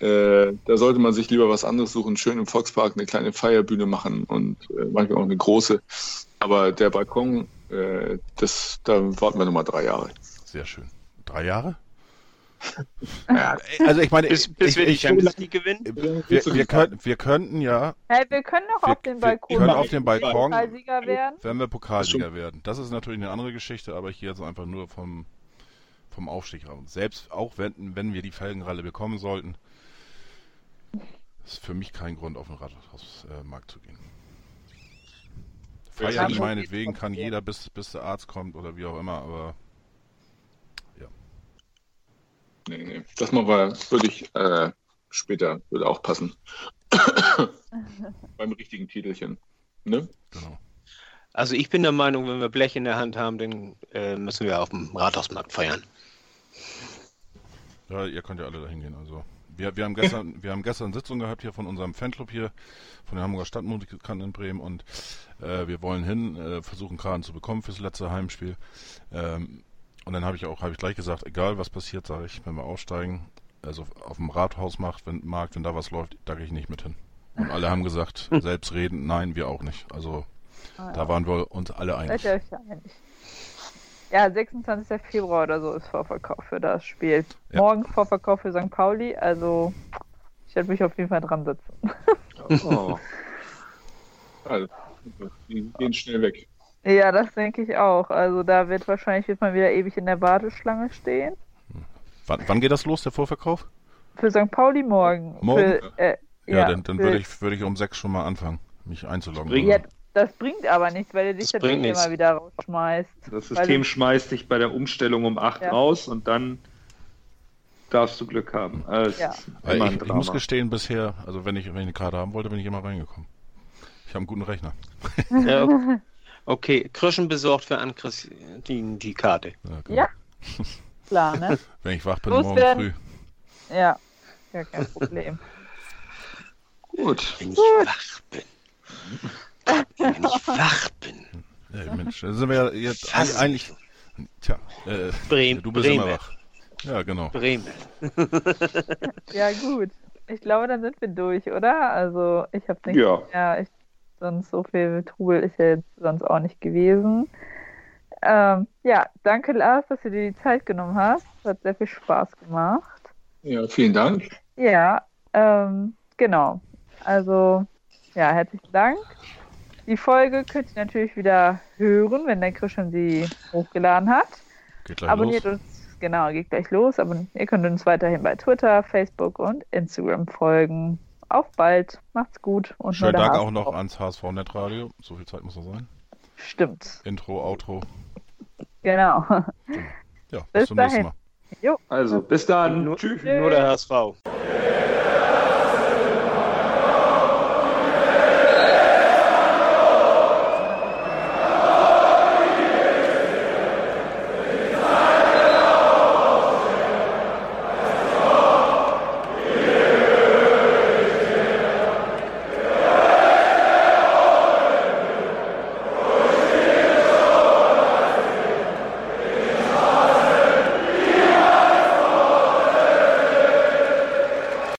Äh, da sollte man sich lieber was anderes suchen, schön im Volkspark eine kleine Feierbühne machen und äh, manchmal auch eine große. Aber der Balkon, äh, das, da warten wir nochmal drei Jahre. Sehr schön. Drei Jahre? Ja, also ich meine, bis, bis ich, wir die Champions League gewinnen. Wir, wir, können, wir könnten ja. Hey, wir können doch auf den Balkon. Wir können auf dem Balkon, Pokalsieger werden. wenn wir Pokalsieger werden. Das ist natürlich eine andere Geschichte, aber hier jetzt einfach nur vom vom Aufstieg raus. Selbst auch wenn, wenn wir die Felgenralle bekommen sollten, ist für mich kein Grund, auf den Rathausmarkt zu gehen. Feiern meinetwegen kann jeder, bis, bis der Arzt kommt oder wie auch immer, aber nee, nee. Das machen wir, würde ich äh, später, würde auch passen. Beim richtigen Titelchen. Ne? Genau. Also ich bin der Meinung, wenn wir Blech in der Hand haben, dann äh, müssen wir auf dem Rathausmarkt feiern. Ja, ihr könnt ja alle dahin gehen. Also wir, wir haben gestern, wir haben gestern Sitzung gehabt hier von unserem Fanclub hier, von der Hamburger Stadtmusikanten in Bremen und äh, wir wollen hin, äh, versuchen Karten zu bekommen fürs letzte Heimspiel. Ähm, und dann habe ich auch, habe ich gleich gesagt, egal was passiert, sage ich, wenn wir aussteigen, also auf dem Rathausmarkt, wenn, Markt, wenn da was läuft, da gehe ich nicht mit hin. Und alle haben gesagt, selbst reden, nein, wir auch nicht. Also ah, da waren wir uns alle einig. Seid ihr euch einig? Ja, 26. Februar oder so ist Vorverkauf für das Spiel. Ja. Morgen Vorverkauf für St. Pauli, also ich werde mich auf jeden Fall dran setzen. Oh. also, die gehen schnell weg. Ja, das denke ich auch. Also da wird wahrscheinlich wird man wieder ewig in der Warteschlange stehen. Wann, wann geht das los, der Vorverkauf? Für St. Pauli morgen. Morgen? Für, äh, ja, ja, dann, dann würde ich, würd ich um sechs schon mal anfangen, mich einzuloggen. Ja, das bringt aber nichts, weil du dich das dann immer wieder rausschmeißt. Das System schmeißt dich bei der Umstellung um acht ja. raus und dann darfst du Glück haben. Also ja. ich, ich, muss gestehen, bisher, also wenn ich, wenn ich eine Karte haben wollte, bin ich immer reingekommen. Ich habe einen guten Rechner. Ja, okay. Okay, Kröschen besorgt für Ann-Christine die Karte. Ja, genau. ja. klar, ne? Wenn ich wach bin, morgen werden. früh. Ja, ja, kein Problem. Gut. Wenn ich wach bin. Wenn ich wach bin. Ja, Mensch, da sind wir ja jetzt Was? eigentlich. Tja, äh, Bremen, du bist Bremen. immer wach. Ja, genau. Bremen. ja, gut. Ich glaube, dann sind wir durch, oder? Also, ich habe nicht ja. mehr. Ich sonst so viel Trubel ist ja jetzt sonst auch nicht gewesen. Ähm, ja, danke Lars, dass du dir die Zeit genommen hast. Hat sehr viel Spaß gemacht. Ja, vielen Dank. Ja, ähm, genau. Also, ja, herzlichen Dank. Die Folge könnt ihr natürlich wieder hören, wenn der Christian sie hochgeladen hat. Geht gleich Abonniert los. uns, genau, geht gleich los. Aber ihr könnt uns weiterhin bei Twitter, Facebook und Instagram folgen auf bald. Macht's gut. Und Schönen Dank auch noch ans HSV Netradio. So viel Zeit muss noch sein. Stimmt. Intro, Outro. Genau. Ja, bis, bis zum dahin. nächsten Mal. Jo. Also, bis dann. Nur, Tschüss. Nur der HSV.